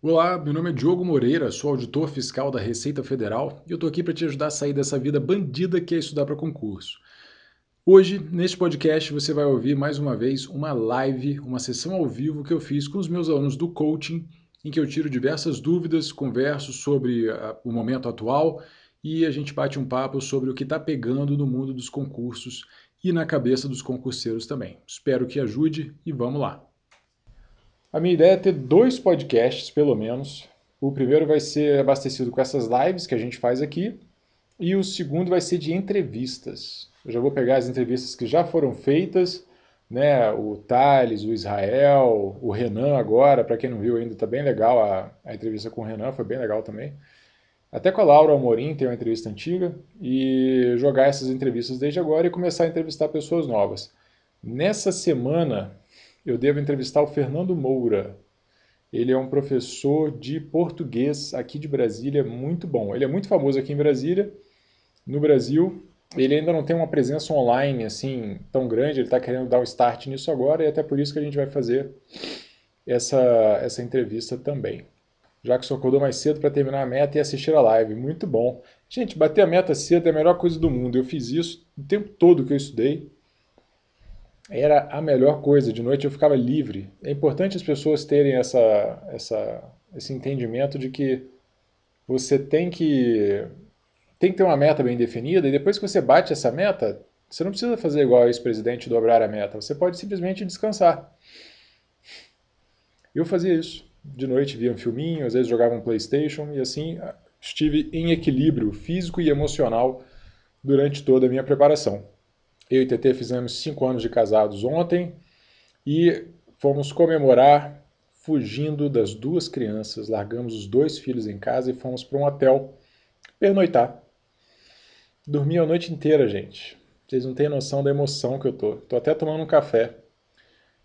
Olá, meu nome é Diogo Moreira, sou auditor fiscal da Receita Federal e eu estou aqui para te ajudar a sair dessa vida bandida que é estudar para concurso. Hoje, neste podcast, você vai ouvir mais uma vez uma live, uma sessão ao vivo que eu fiz com os meus alunos do coaching, em que eu tiro diversas dúvidas, converso sobre a, o momento atual e a gente bate um papo sobre o que está pegando no mundo dos concursos e na cabeça dos concurseiros também. Espero que ajude e vamos lá! A minha ideia é ter dois podcasts, pelo menos. O primeiro vai ser abastecido com essas lives que a gente faz aqui, e o segundo vai ser de entrevistas. Eu já vou pegar as entrevistas que já foram feitas, né? O Thales, o Israel, o Renan agora, para quem não viu ainda, tá bem legal a, a entrevista com o Renan, foi bem legal também. Até com a Laura Amorim tem uma entrevista antiga, e jogar essas entrevistas desde agora e começar a entrevistar pessoas novas. Nessa semana, eu devo entrevistar o Fernando Moura. Ele é um professor de português aqui de Brasília, muito bom. Ele é muito famoso aqui em Brasília, no Brasil. Ele ainda não tem uma presença online assim tão grande, ele está querendo dar um start nisso agora e até por isso que a gente vai fazer essa, essa entrevista também. Já que só acordou mais cedo para terminar a meta e assistir a live. Muito bom. Gente, bater a meta cedo é a melhor coisa do mundo. Eu fiz isso o tempo todo que eu estudei era a melhor coisa. De noite eu ficava livre. É importante as pessoas terem essa, essa, esse entendimento de que você tem que, tem que ter uma meta bem definida e depois que você bate essa meta, você não precisa fazer igual o ex-presidente dobrar a meta. Você pode simplesmente descansar. Eu fazia isso. De noite via um filminho, às vezes jogava um Playstation e assim estive em equilíbrio físico e emocional durante toda a minha preparação. Eu e TT fizemos cinco anos de casados ontem e fomos comemorar fugindo das duas crianças. Largamos os dois filhos em casa e fomos para um hotel pernoitar. Dormi a noite inteira, gente. Vocês não têm noção da emoção que eu tô. Tô até tomando um café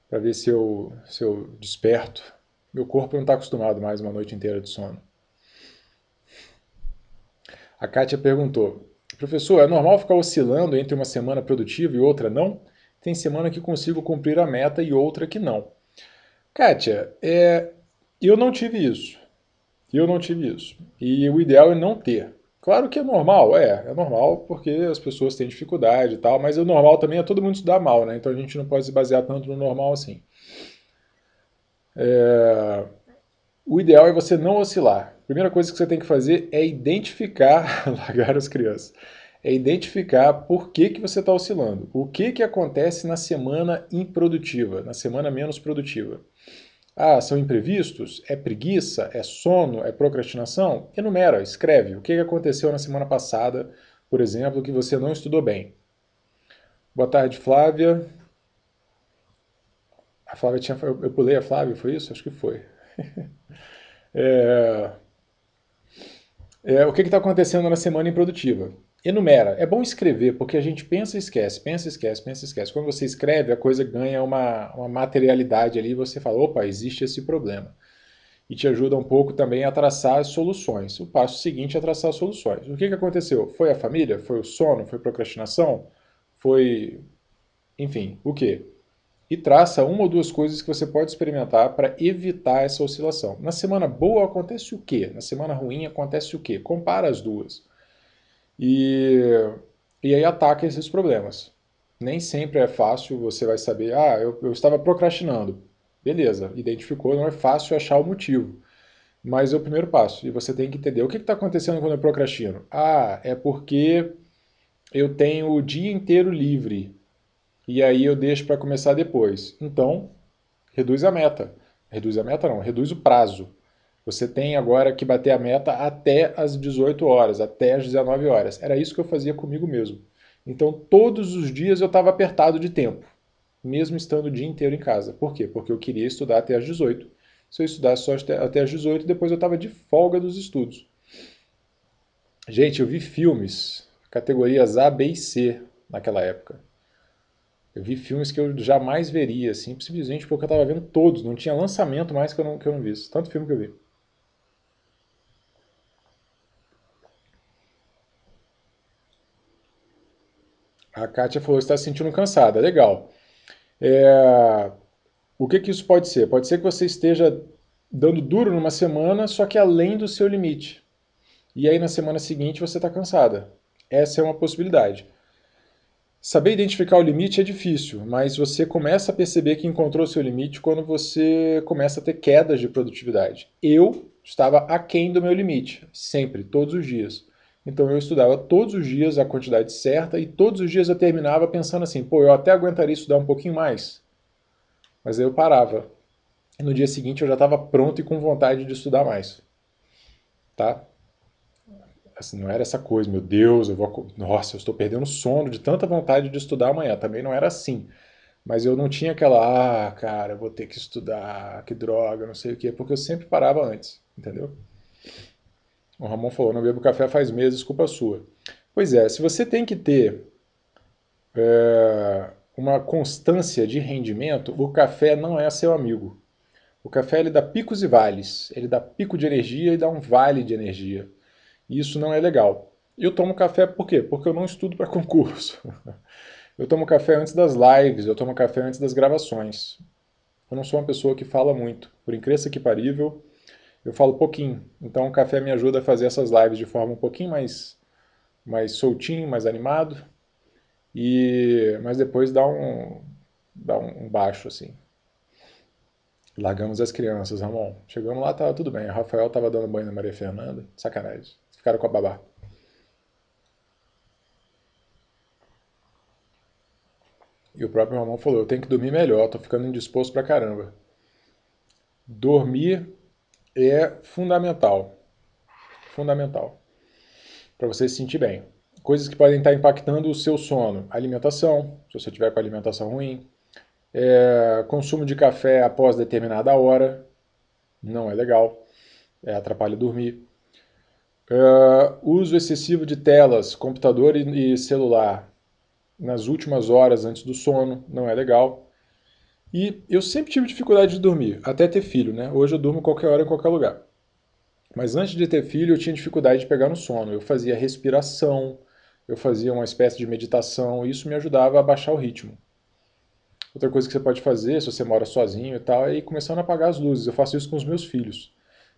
para ver se eu, se eu desperto. Meu corpo não está acostumado mais uma noite inteira de sono. A Kátia perguntou: Professor, é normal ficar oscilando entre uma semana produtiva e outra não? Tem semana que consigo cumprir a meta e outra que não. Kátia, é, eu não tive isso. Eu não tive isso. E o ideal é não ter. Claro que é normal, é, é normal porque as pessoas têm dificuldade e tal, mas o normal também é todo mundo estudar mal, né? Então a gente não pode se basear tanto no normal assim. É, o ideal é você não oscilar primeira coisa que você tem que fazer é identificar, largar as crianças, é identificar por que, que você está oscilando. O que, que acontece na semana improdutiva, na semana menos produtiva. Ah, são imprevistos? É preguiça? É sono? É procrastinação? Enumera, escreve. O que, aconteceu na semana passada, por exemplo, que você não estudou bem. Boa tarde, Flávia. A Flávia tinha. Eu pulei a Flávia, foi isso? Acho que foi. é, é, o que está acontecendo na semana improdutiva. Enumera. É bom escrever, porque a gente pensa e esquece, pensa e esquece, pensa e esquece. Quando você escreve, a coisa ganha uma, uma materialidade ali e você fala, opa, existe esse problema. E te ajuda um pouco também a traçar soluções. O passo seguinte é traçar soluções. O que, que aconteceu? Foi a família? Foi o sono? Foi procrastinação? Foi. Enfim, o quê? E traça uma ou duas coisas que você pode experimentar para evitar essa oscilação. Na semana boa acontece o quê? Na semana ruim acontece o quê? Compara as duas. E, e aí ataca esses problemas. Nem sempre é fácil, você vai saber, ah, eu, eu estava procrastinando. Beleza, identificou, não é fácil achar o motivo. Mas é o primeiro passo, e você tem que entender o que está acontecendo quando eu procrastino. Ah, é porque eu tenho o dia inteiro livre e aí eu deixo para começar depois. Então, reduz a meta. Reduz a meta não, reduz o prazo. Você tem agora que bater a meta até as 18 horas, até as 19 horas. Era isso que eu fazia comigo mesmo. Então, todos os dias eu estava apertado de tempo, mesmo estando o dia inteiro em casa. Por quê? Porque eu queria estudar até as 18. Se eu estudasse só até as 18, depois eu estava de folga dos estudos. Gente, eu vi filmes, categorias A, B e C naquela época. Eu vi filmes que eu jamais veria, assim, simplesmente porque eu estava vendo todos. Não tinha lançamento mais que eu não, que eu não visse. Tanto filme que eu vi. A Kátia falou que está se sentindo cansada. Legal. É... O que, que isso pode ser? Pode ser que você esteja dando duro numa semana, só que além do seu limite. E aí na semana seguinte você está cansada. Essa é uma possibilidade. Saber identificar o limite é difícil, mas você começa a perceber que encontrou seu limite quando você começa a ter quedas de produtividade. Eu estava aquém do meu limite, sempre, todos os dias. Então eu estudava todos os dias a quantidade certa e todos os dias eu terminava pensando assim, pô, eu até aguentaria estudar um pouquinho mais. Mas aí eu parava. No dia seguinte eu já estava pronto e com vontade de estudar mais. Tá? Assim, não era essa coisa, meu Deus, eu vou. Nossa, eu estou perdendo sono de tanta vontade de estudar amanhã. Também não era assim. Mas eu não tinha aquela, ah, cara, eu vou ter que estudar, que droga, não sei o quê, porque eu sempre parava antes, entendeu? O Ramon falou, não bebo café faz meses, culpa sua. Pois é, se você tem que ter é, uma constância de rendimento, o café não é seu amigo. O café ele dá picos e vales, ele dá pico de energia e dá um vale de energia. E isso não é legal. Eu tomo café por quê? Porque eu não estudo para concurso. Eu tomo café antes das lives, eu tomo café antes das gravações. Eu não sou uma pessoa que fala muito. Por incrível que parível, eu falo pouquinho. Então o café me ajuda a fazer essas lives de forma um pouquinho mais, mais soltinho, mais animado. E, mas depois dá um, dá um baixo assim. Largamos as crianças, Ramon. Chegamos lá, tava tudo bem. O Rafael tava dando banho na Maria Fernanda. Sacanagem. Ficaram com a babá. E o próprio Ramon falou: Eu tenho que dormir melhor, tô ficando indisposto pra caramba. Dormir é fundamental. Fundamental. Para você se sentir bem. Coisas que podem estar impactando o seu sono: alimentação, se você tiver com alimentação ruim, é, consumo de café após determinada hora, não é legal, é, atrapalha dormir. É, uso excessivo de telas, computador e, e celular nas últimas horas antes do sono, não é legal. E eu sempre tive dificuldade de dormir, até ter filho, né? Hoje eu durmo qualquer hora em qualquer lugar. Mas antes de ter filho, eu tinha dificuldade de pegar no sono. Eu fazia respiração, eu fazia uma espécie de meditação, e isso me ajudava a baixar o ritmo. Outra coisa que você pode fazer, se você mora sozinho e tal, é ir começando a apagar as luzes. Eu faço isso com os meus filhos.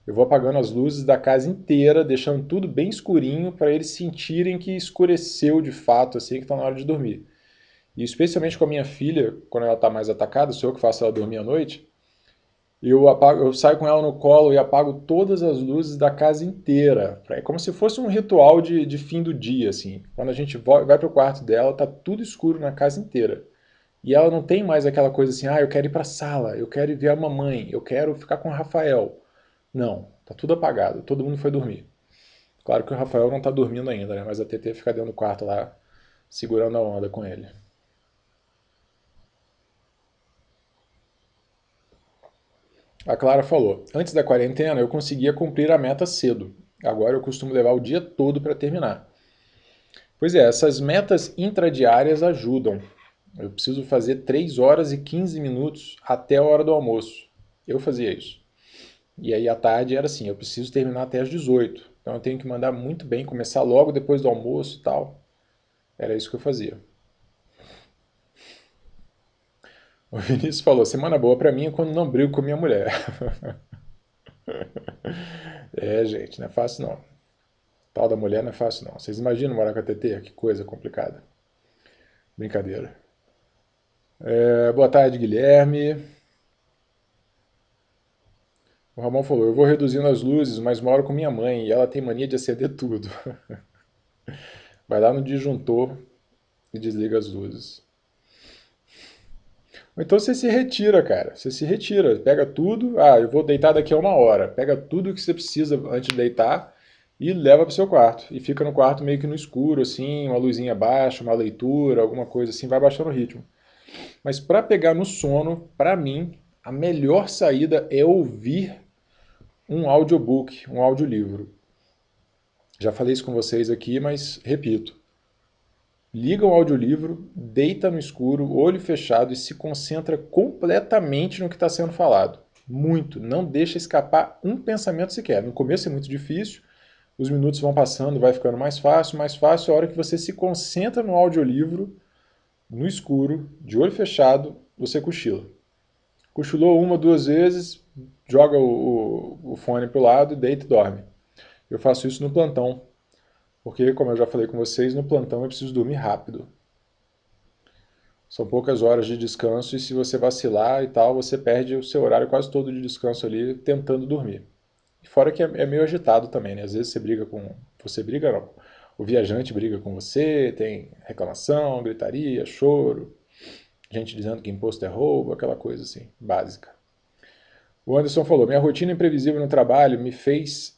Eu vou apagando as luzes da casa inteira, deixando tudo bem escurinho para eles sentirem que escureceu de fato, assim, que está na hora de dormir. E especialmente com a minha filha, quando ela está mais atacada, sou eu que faço ela dormir à noite, eu, apago, eu saio com ela no colo e apago todas as luzes da casa inteira. É como se fosse um ritual de, de fim do dia, assim. Quando a gente vai para o quarto dela, tá tudo escuro na casa inteira. E ela não tem mais aquela coisa assim, ah, eu quero ir para a sala, eu quero ir ver a mamãe, eu quero ficar com o Rafael. Não, tá tudo apagado, todo mundo foi dormir. Claro que o Rafael não tá dormindo ainda, né? Mas a TT fica dentro do quarto lá, segurando a onda com ele. A Clara falou: Antes da quarentena eu conseguia cumprir a meta cedo. Agora eu costumo levar o dia todo para terminar. Pois é, essas metas intradiárias ajudam. Eu preciso fazer 3 horas e 15 minutos até a hora do almoço. Eu fazia isso. E aí à tarde era assim, eu preciso terminar até às 18. Então eu tenho que mandar muito bem, começar logo depois do almoço e tal. Era isso que eu fazia. O Vinícius falou: semana boa para mim é quando não brigo com minha mulher. é, gente, não é fácil não. Tal da mulher não é fácil não. Vocês imaginam morar com a TT? Que coisa complicada. Brincadeira. É, boa tarde, Guilherme. O Ramon falou: Eu vou reduzindo as luzes, mas moro com minha mãe e ela tem mania de acender tudo. Vai lá no disjuntor e desliga as luzes. Ou então você se retira, cara. Você se retira, pega tudo. Ah, eu vou deitar daqui a uma hora. Pega tudo que você precisa antes de deitar e leva para seu quarto. E fica no quarto meio que no escuro, assim, uma luzinha baixa, uma leitura, alguma coisa assim, vai baixando o ritmo. Mas para pegar no sono, para mim, a melhor saída é ouvir um audiobook, um audiolivro. Já falei isso com vocês aqui, mas repito liga o audiolivro, deita no escuro, olho fechado e se concentra completamente no que está sendo falado. Muito. Não deixa escapar um pensamento sequer. No começo é muito difícil, os minutos vão passando, vai ficando mais fácil, mais fácil. A hora que você se concentra no audiolivro, no escuro, de olho fechado, você cochila. Cochilou uma, duas vezes, joga o, o, o fone para o lado, deita e dorme. Eu faço isso no plantão, porque, como eu já falei com vocês, no plantão eu preciso dormir rápido. São poucas horas de descanso e se você vacilar e tal, você perde o seu horário quase todo de descanso ali tentando dormir. E fora que é, é meio agitado também, né? Às vezes você briga com... Você briga não. O viajante briga com você, tem reclamação, gritaria, choro, gente dizendo que imposto é roubo, aquela coisa assim, básica. O Anderson falou: minha rotina imprevisível no trabalho me fez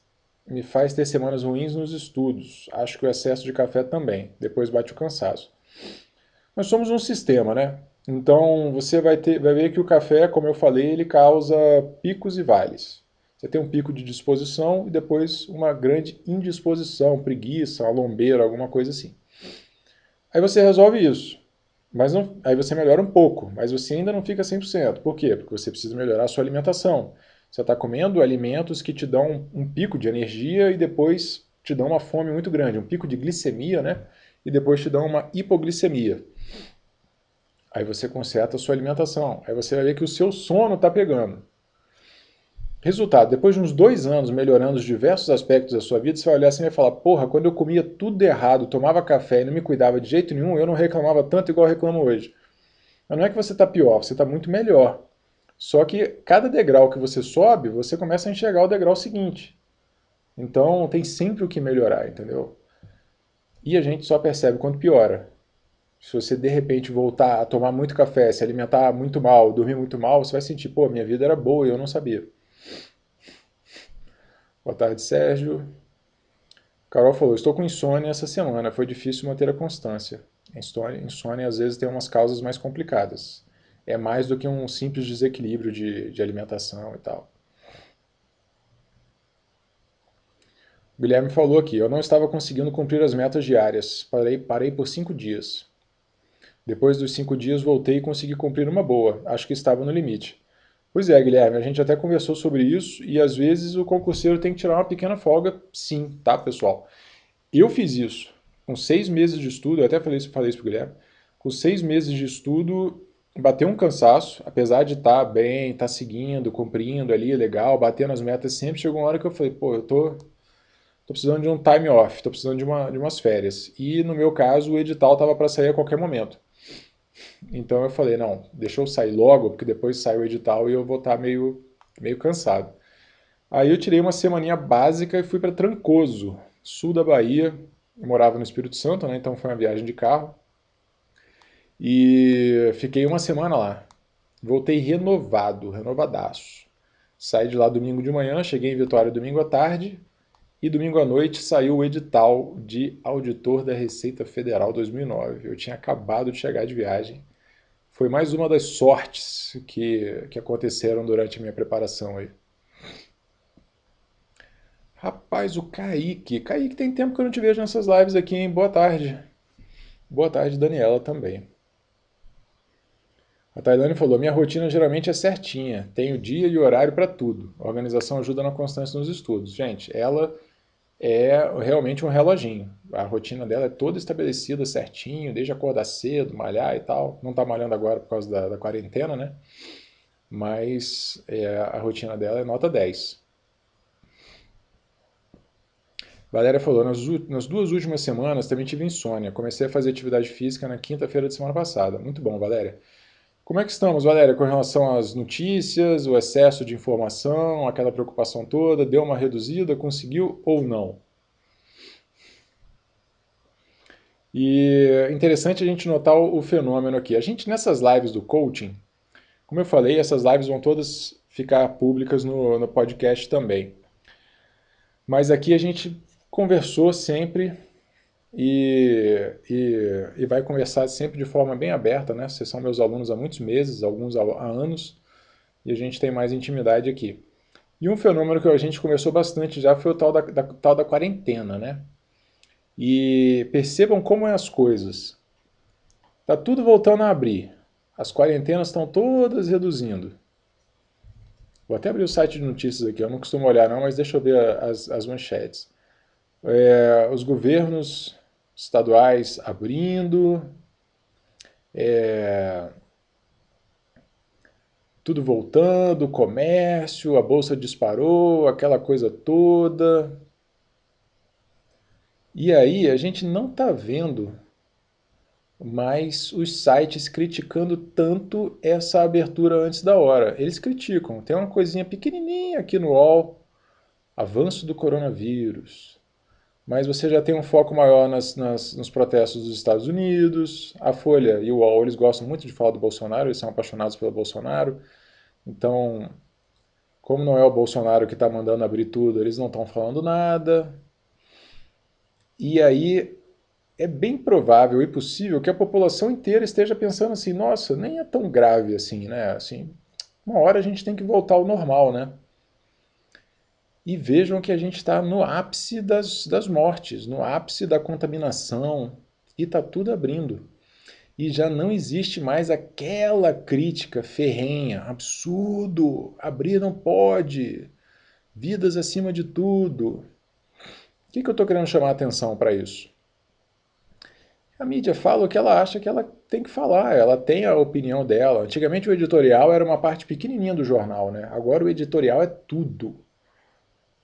me faz ter semanas ruins nos estudos. Acho que o excesso de café também. Depois bate o cansaço. Nós somos um sistema, né? Então você vai, ter, vai ver que o café, como eu falei, ele causa picos e vales. Você tem um pico de disposição e depois uma grande indisposição, preguiça, uma lombeira, alguma coisa assim. Aí você resolve isso. Mas não, aí você melhora um pouco, mas você ainda não fica 100%. Por quê? Porque você precisa melhorar a sua alimentação. Você está comendo alimentos que te dão um, um pico de energia e depois te dão uma fome muito grande, um pico de glicemia, né? E depois te dão uma hipoglicemia. Aí você conserta a sua alimentação. Aí você vai ver que o seu sono está pegando. Resultado, depois de uns dois anos melhorando os diversos aspectos da sua vida, você vai olhar assim e vai falar, porra, quando eu comia tudo errado, tomava café e não me cuidava de jeito nenhum, eu não reclamava tanto igual reclamo hoje. Mas não é que você está pior, você está muito melhor. Só que cada degrau que você sobe, você começa a enxergar o degrau seguinte. Então tem sempre o que melhorar, entendeu? E a gente só percebe quando piora. Se você de repente voltar a tomar muito café, se alimentar muito mal, dormir muito mal, você vai sentir, pô, minha vida era boa e eu não sabia. Boa tarde, Sérgio. Carol falou: Estou com insônia essa semana, foi difícil manter a constância. Insônia, insônia às vezes tem umas causas mais complicadas. É mais do que um simples desequilíbrio de, de alimentação e tal. O Guilherme falou aqui: Eu não estava conseguindo cumprir as metas diárias. Parei, parei por cinco dias. Depois dos cinco dias voltei e consegui cumprir uma boa. Acho que estava no limite. Pois é, Guilherme, a gente até conversou sobre isso e às vezes o concurseiro tem que tirar uma pequena folga, sim, tá, pessoal? Eu fiz isso. Com seis meses de estudo, eu até falei isso, falei isso pro Guilherme, com seis meses de estudo, bateu um cansaço, apesar de estar tá bem, estar tá seguindo, cumprindo ali, legal, batendo as metas sempre, chegou uma hora que eu falei, pô, eu tô, tô precisando de um time off, tô precisando de, uma, de umas férias. E no meu caso, o edital estava para sair a qualquer momento. Então eu falei, não, deixa eu sair logo, porque depois sai o edital e eu vou estar tá meio, meio cansado. Aí eu tirei uma semaninha básica e fui para Trancoso, sul da Bahia. Eu morava no Espírito Santo, né? Então foi uma viagem de carro. E fiquei uma semana lá. Voltei renovado, renovadaço. Saí de lá domingo de manhã, cheguei em Vitória domingo à tarde e domingo à noite saiu o edital de auditor da Receita Federal 2009. Eu tinha acabado de chegar de viagem. Foi mais uma das sortes que, que aconteceram durante a minha preparação aí. Rapaz, o Kaique. Kaique tem tempo que eu não te vejo nessas lives aqui, hein? Boa tarde. Boa tarde, Daniela também. A Tailane falou: minha rotina geralmente é certinha, tenho dia e horário para tudo. A organização ajuda na constância nos estudos. Gente, ela é realmente um reloginho. A rotina dela é toda estabelecida certinho, desde acordar cedo, malhar e tal. Não está malhando agora por causa da, da quarentena, né? Mas é, a rotina dela é nota 10. Valéria falou, nas, nas, duas últimas semanas também tive insônia. Comecei a fazer atividade física na quinta-feira de semana passada. Muito bom, Valéria. Como é que estamos, Valéria, com relação às notícias, o excesso de informação, aquela preocupação toda? Deu uma reduzida? Conseguiu ou não? E é interessante a gente notar o, fenômeno aqui. A gente, nessas lives do coaching, como eu falei, essas lives vão todas ficar públicas no, no podcast também. Mas aqui a gente conversou sempre e, e, e, vai conversar sempre de forma bem aberta, né? Vocês são meus alunos há muitos meses, alguns há, anos, e a gente tem mais intimidade aqui. E um fenômeno que a gente conversou bastante já foi o tal da, da, tal da quarentena, né? E percebam como é as coisas. Tá tudo voltando a abrir. As quarentenas estão todas reduzindo. Vou até abrir o site de notícias aqui, eu não costumo olhar não, mas deixa eu ver as, as manchetes. É, os governos estaduais abrindo, é, tudo voltando, comércio, a bolsa disparou, aquela coisa toda. E aí a gente não está vendo mais os sites criticando tanto essa abertura antes da hora. Eles criticam. Tem uma coisinha pequenininha aqui no UOL, avanço do coronavírus. Mas você já tem um foco maior nas, nas, nos protestos dos Estados Unidos. A Folha e o UOL, eles gostam muito de falar do Bolsonaro, eles são apaixonados pelo Bolsonaro. Então, como não é o Bolsonaro que está mandando abrir tudo, eles não estão falando nada. E aí é bem provável e possível que a população inteira esteja pensando assim: nossa, nem é tão grave assim, né? Assim, uma hora a gente tem que voltar ao normal, né? E vejam que a gente está no ápice das, das mortes, no ápice da contaminação, e está tudo abrindo. E já não existe mais aquela crítica ferrenha, absurdo, abrir não pode, vidas acima de tudo. O que, que eu estou querendo chamar a atenção para isso? A mídia fala o que ela acha que ela tem que falar, ela tem a opinião dela. Antigamente o editorial era uma parte pequenininha do jornal, né? Agora o editorial é tudo.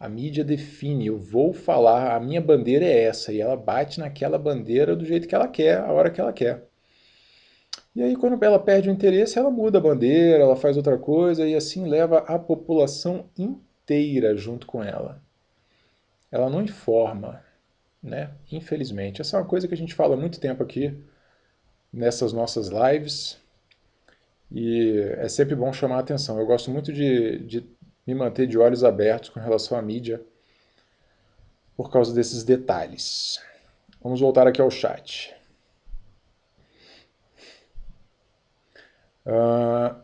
A mídia define, eu vou falar, a minha bandeira é essa, e ela bate naquela bandeira do jeito que ela quer, a hora que ela quer. E aí, quando ela perde o interesse, ela muda a bandeira, ela faz outra coisa, e assim leva a população inteira junto com ela ela não informa, né? Infelizmente. Essa é uma coisa que a gente fala há muito tempo aqui nessas nossas lives e é sempre bom chamar a atenção. Eu gosto muito de, de me manter de olhos abertos com relação à mídia por causa desses detalhes. Vamos voltar aqui ao chat. Uh,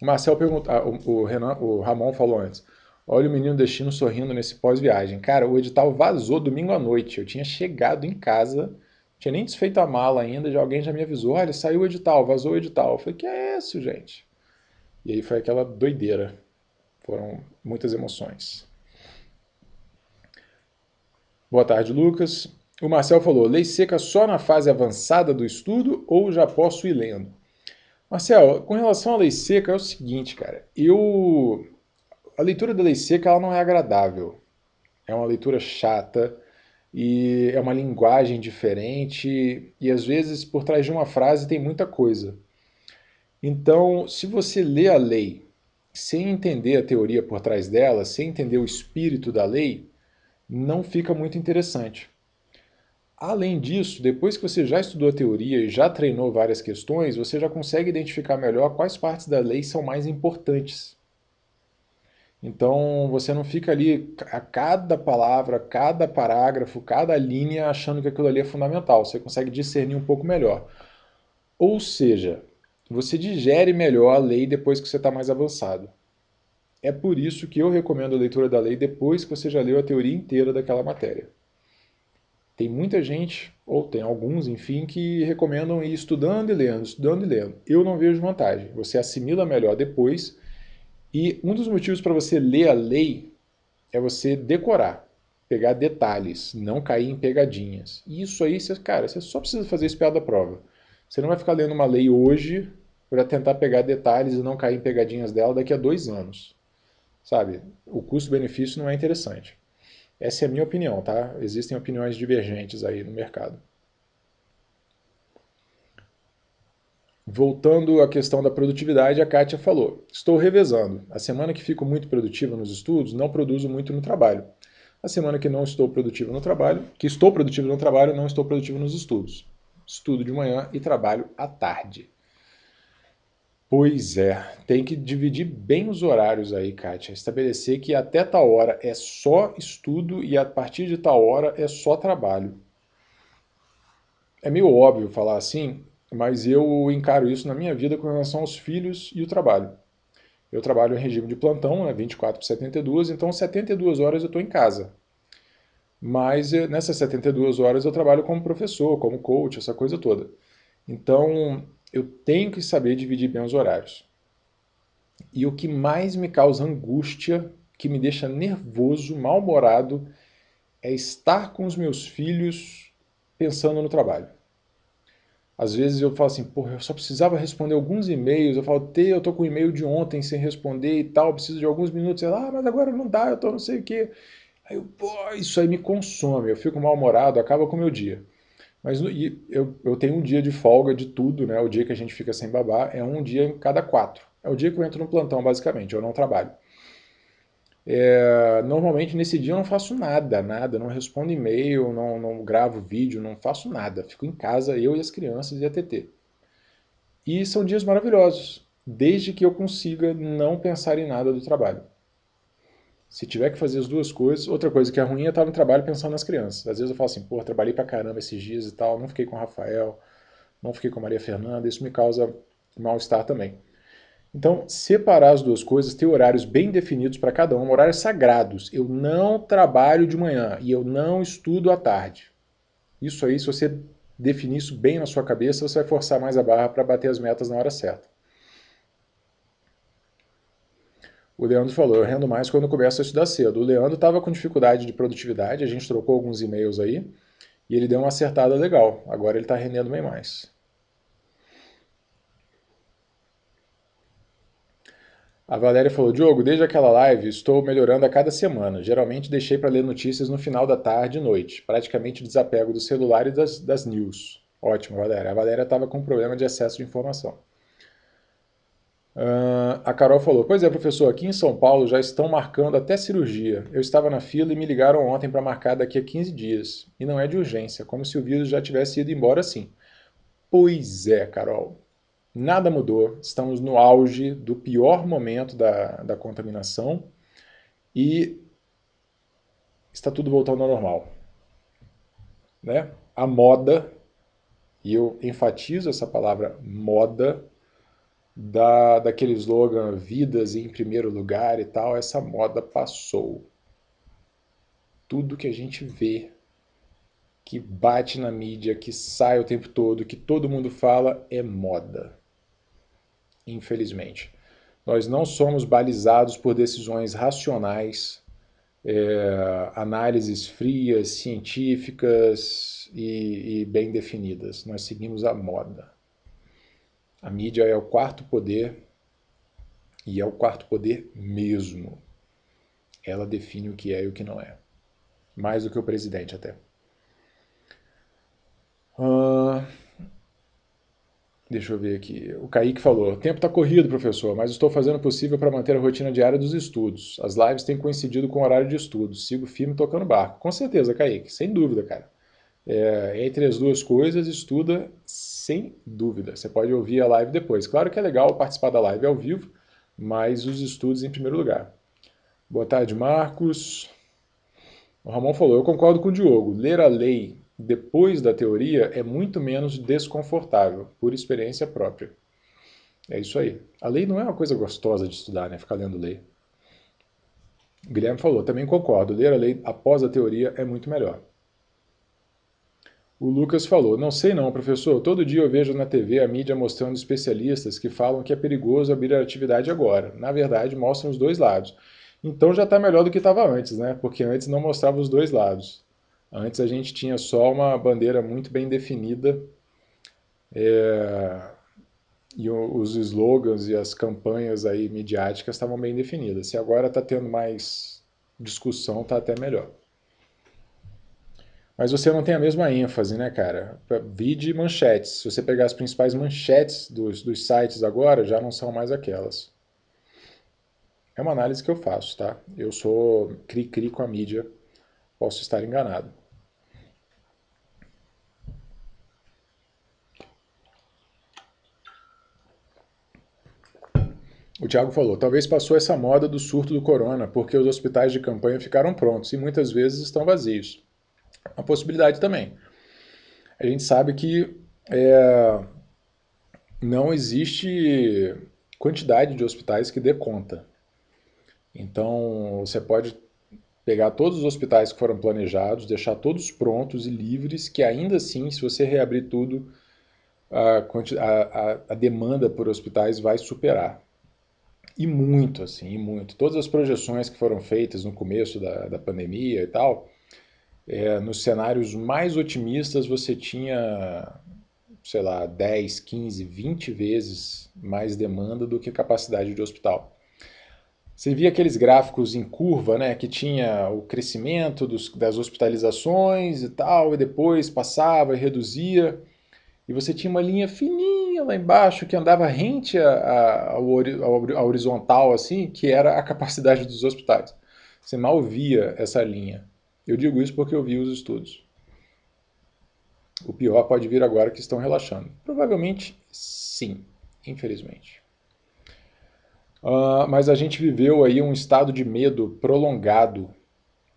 Marcel perguntou, ah, o, o, Renan, o Ramon falou antes. Olha o menino destino sorrindo nesse pós-viagem. Cara, o edital vazou domingo à noite. Eu tinha chegado em casa, tinha nem desfeito a mala ainda, já alguém já me avisou, olha, saiu o edital, vazou o edital. Eu falei, que é isso, gente? E aí foi aquela doideira. Foram muitas emoções. Boa tarde, Lucas. O Marcel falou: lei seca só na fase avançada do estudo ou já posso ir lendo? Marcel, com relação à lei seca é o seguinte, cara. Eu a leitura da lei seca ela não é agradável. É uma leitura chata e é uma linguagem diferente e às vezes por trás de uma frase tem muita coisa. Então, se você lê a lei sem entender a teoria por trás dela, sem entender o espírito da lei, não fica muito interessante. Além disso, depois que você já estudou a teoria e já treinou várias questões, você já consegue identificar melhor quais partes da lei são mais importantes. Então você não fica ali a cada palavra, cada parágrafo, cada linha achando que aquilo ali é fundamental. Você consegue discernir um pouco melhor. Ou seja, você digere melhor a lei depois que você está mais avançado. É por isso que eu recomendo a leitura da lei depois que você já leu a teoria inteira daquela matéria. Tem muita gente, ou tem alguns, enfim, que recomendam ir estudando e lendo, estudando e lendo. Eu não vejo vantagem. Você assimila melhor depois e um dos motivos para você ler a lei é você decorar, pegar detalhes, não cair em pegadinhas. E isso aí, cara, você só precisa fazer isso perto da prova. Você não vai ficar lendo uma lei hoje para tentar pegar detalhes e não cair em pegadinhas dela daqui a dois anos. Sabe? O custo-benefício não é interessante. Essa é a minha opinião, tá? Existem opiniões divergentes aí no mercado. Voltando à questão da produtividade, a Kátia falou: Estou revezando. A semana que fico muito produtiva nos estudos, não produzo muito no trabalho. A semana que não estou produtivo no trabalho, que estou produtivo no trabalho, não estou produtivo nos estudos. Estudo de manhã e trabalho à tarde. Pois é, tem que dividir bem os horários aí, Kátia. Estabelecer que até tal hora é só estudo e a partir de tal hora é só trabalho. É meio óbvio falar assim, mas eu encaro isso na minha vida com relação aos filhos e o trabalho. Eu trabalho em regime de plantão, né, 24 por 72, então 72 horas eu estou em casa. Mas eh, nessas 72 horas eu trabalho como professor, como coach, essa coisa toda. Então eu tenho que saber dividir bem os horários. E o que mais me causa angústia, que me deixa nervoso, mal-humorado, é estar com os meus filhos pensando no trabalho. Às vezes eu falo assim, porra, eu só precisava responder alguns e-mails. Eu falo, Tê, eu tô com o e-mail de ontem sem responder e tal, preciso de alguns minutos. Ela, ah, mas agora não dá, eu tô não sei o quê. Aí eu, pô, isso aí me consome, eu fico mal-humorado, acaba com o meu dia. Mas eu, eu tenho um dia de folga de tudo, né? O dia que a gente fica sem babá é um dia em cada quatro. É o dia que eu entro no plantão, basicamente, eu não trabalho. É, normalmente nesse dia eu não faço nada, nada, não respondo e-mail, não, não gravo vídeo, não faço nada. Fico em casa, eu e as crianças e a TT. E são dias maravilhosos, desde que eu consiga não pensar em nada do trabalho. Se tiver que fazer as duas coisas, outra coisa que é ruim é estar no trabalho pensando nas crianças. Às vezes eu falo assim, pô, trabalhei pra caramba esses dias e tal, não fiquei com o Rafael, não fiquei com a Maria Fernanda, isso me causa mal-estar também. Então, separar as duas coisas, ter horários bem definidos para cada um, horários sagrados. Eu não trabalho de manhã e eu não estudo à tarde. Isso aí, se você definir isso bem na sua cabeça, você vai forçar mais a barra para bater as metas na hora certa. O Leandro falou, eu rendo mais quando começo a estudar cedo. O Leandro estava com dificuldade de produtividade, a gente trocou alguns e-mails aí, e ele deu uma acertada legal. Agora ele está rendendo bem mais. A Valéria falou, Diogo, desde aquela live estou melhorando a cada semana. Geralmente deixei para ler notícias no final da tarde e noite. Praticamente desapego do celular e das, das news. Ótimo, Valéria. A Valéria estava com problema de excesso de informação. Uh, a Carol falou: Pois é, professor, aqui em São Paulo já estão marcando até cirurgia. Eu estava na fila e me ligaram ontem para marcar daqui a 15 dias. E não é de urgência, como se o vírus já tivesse ido embora assim. Pois é, Carol. Nada mudou. Estamos no auge do pior momento da, da contaminação e está tudo voltando ao normal. Né? A moda, e eu enfatizo essa palavra moda, da, daquele slogan vidas em primeiro lugar e tal, essa moda passou. Tudo que a gente vê, que bate na mídia, que sai o tempo todo, que todo mundo fala, é moda. Infelizmente. Nós não somos balizados por decisões racionais, é, análises frias, científicas e, e bem definidas. Nós seguimos a moda. A mídia é o quarto poder e é o quarto poder mesmo. Ela define o que é e o que não é. Mais do que o presidente, até. Uh, deixa eu ver aqui. O Kaique falou: o tempo está corrido, professor, mas estou fazendo o possível para manter a rotina diária dos estudos. As lives têm coincidido com o horário de estudos. Sigo firme tocando barco. Com certeza, Kaique, sem dúvida, cara. É, entre as duas coisas, estuda sem dúvida. Você pode ouvir a live depois. Claro que é legal participar da live ao vivo, mas os estudos em primeiro lugar. Boa tarde, Marcos. O Ramon falou: Eu concordo com o Diogo. Ler a lei depois da teoria é muito menos desconfortável, por experiência própria. É isso aí. A lei não é uma coisa gostosa de estudar, né? Ficar lendo lei. O Guilherme falou: Também concordo. Ler a lei após a teoria é muito melhor. O Lucas falou: Não sei não, professor. Todo dia eu vejo na TV a mídia mostrando especialistas que falam que é perigoso abrir a atividade agora. Na verdade, mostram os dois lados. Então já está melhor do que estava antes, né? Porque antes não mostrava os dois lados. Antes a gente tinha só uma bandeira muito bem definida é... e os slogans e as campanhas aí midiáticas estavam bem definidas. Se agora está tendo mais discussão, está até melhor. Mas você não tem a mesma ênfase, né, cara? Vide manchetes. Se você pegar as principais manchetes dos, dos sites agora, já não são mais aquelas. É uma análise que eu faço, tá? Eu sou cri-cri com a mídia, posso estar enganado. O Tiago falou: talvez passou essa moda do surto do corona, porque os hospitais de campanha ficaram prontos e muitas vezes estão vazios uma possibilidade também. A gente sabe que é, não existe quantidade de hospitais que dê conta. Então, você pode pegar todos os hospitais que foram planejados, deixar todos prontos e livres, que ainda assim, se você reabrir tudo, a, a, a demanda por hospitais vai superar. E muito, assim, e muito. Todas as projeções que foram feitas no começo da, da pandemia e tal, é, nos cenários mais otimistas você tinha sei lá, 10, 15, 20 vezes mais demanda do que capacidade de hospital. Você via aqueles gráficos em curva, né, que tinha o crescimento dos, das hospitalizações e tal, e depois passava e reduzia, e você tinha uma linha fininha lá embaixo que andava rente ao, ao horizontal, assim, que era a capacidade dos hospitais. Você mal via essa linha. Eu digo isso porque eu vi os estudos. O pior pode vir agora que estão relaxando. Provavelmente sim, infelizmente. Uh, mas a gente viveu aí um estado de medo prolongado.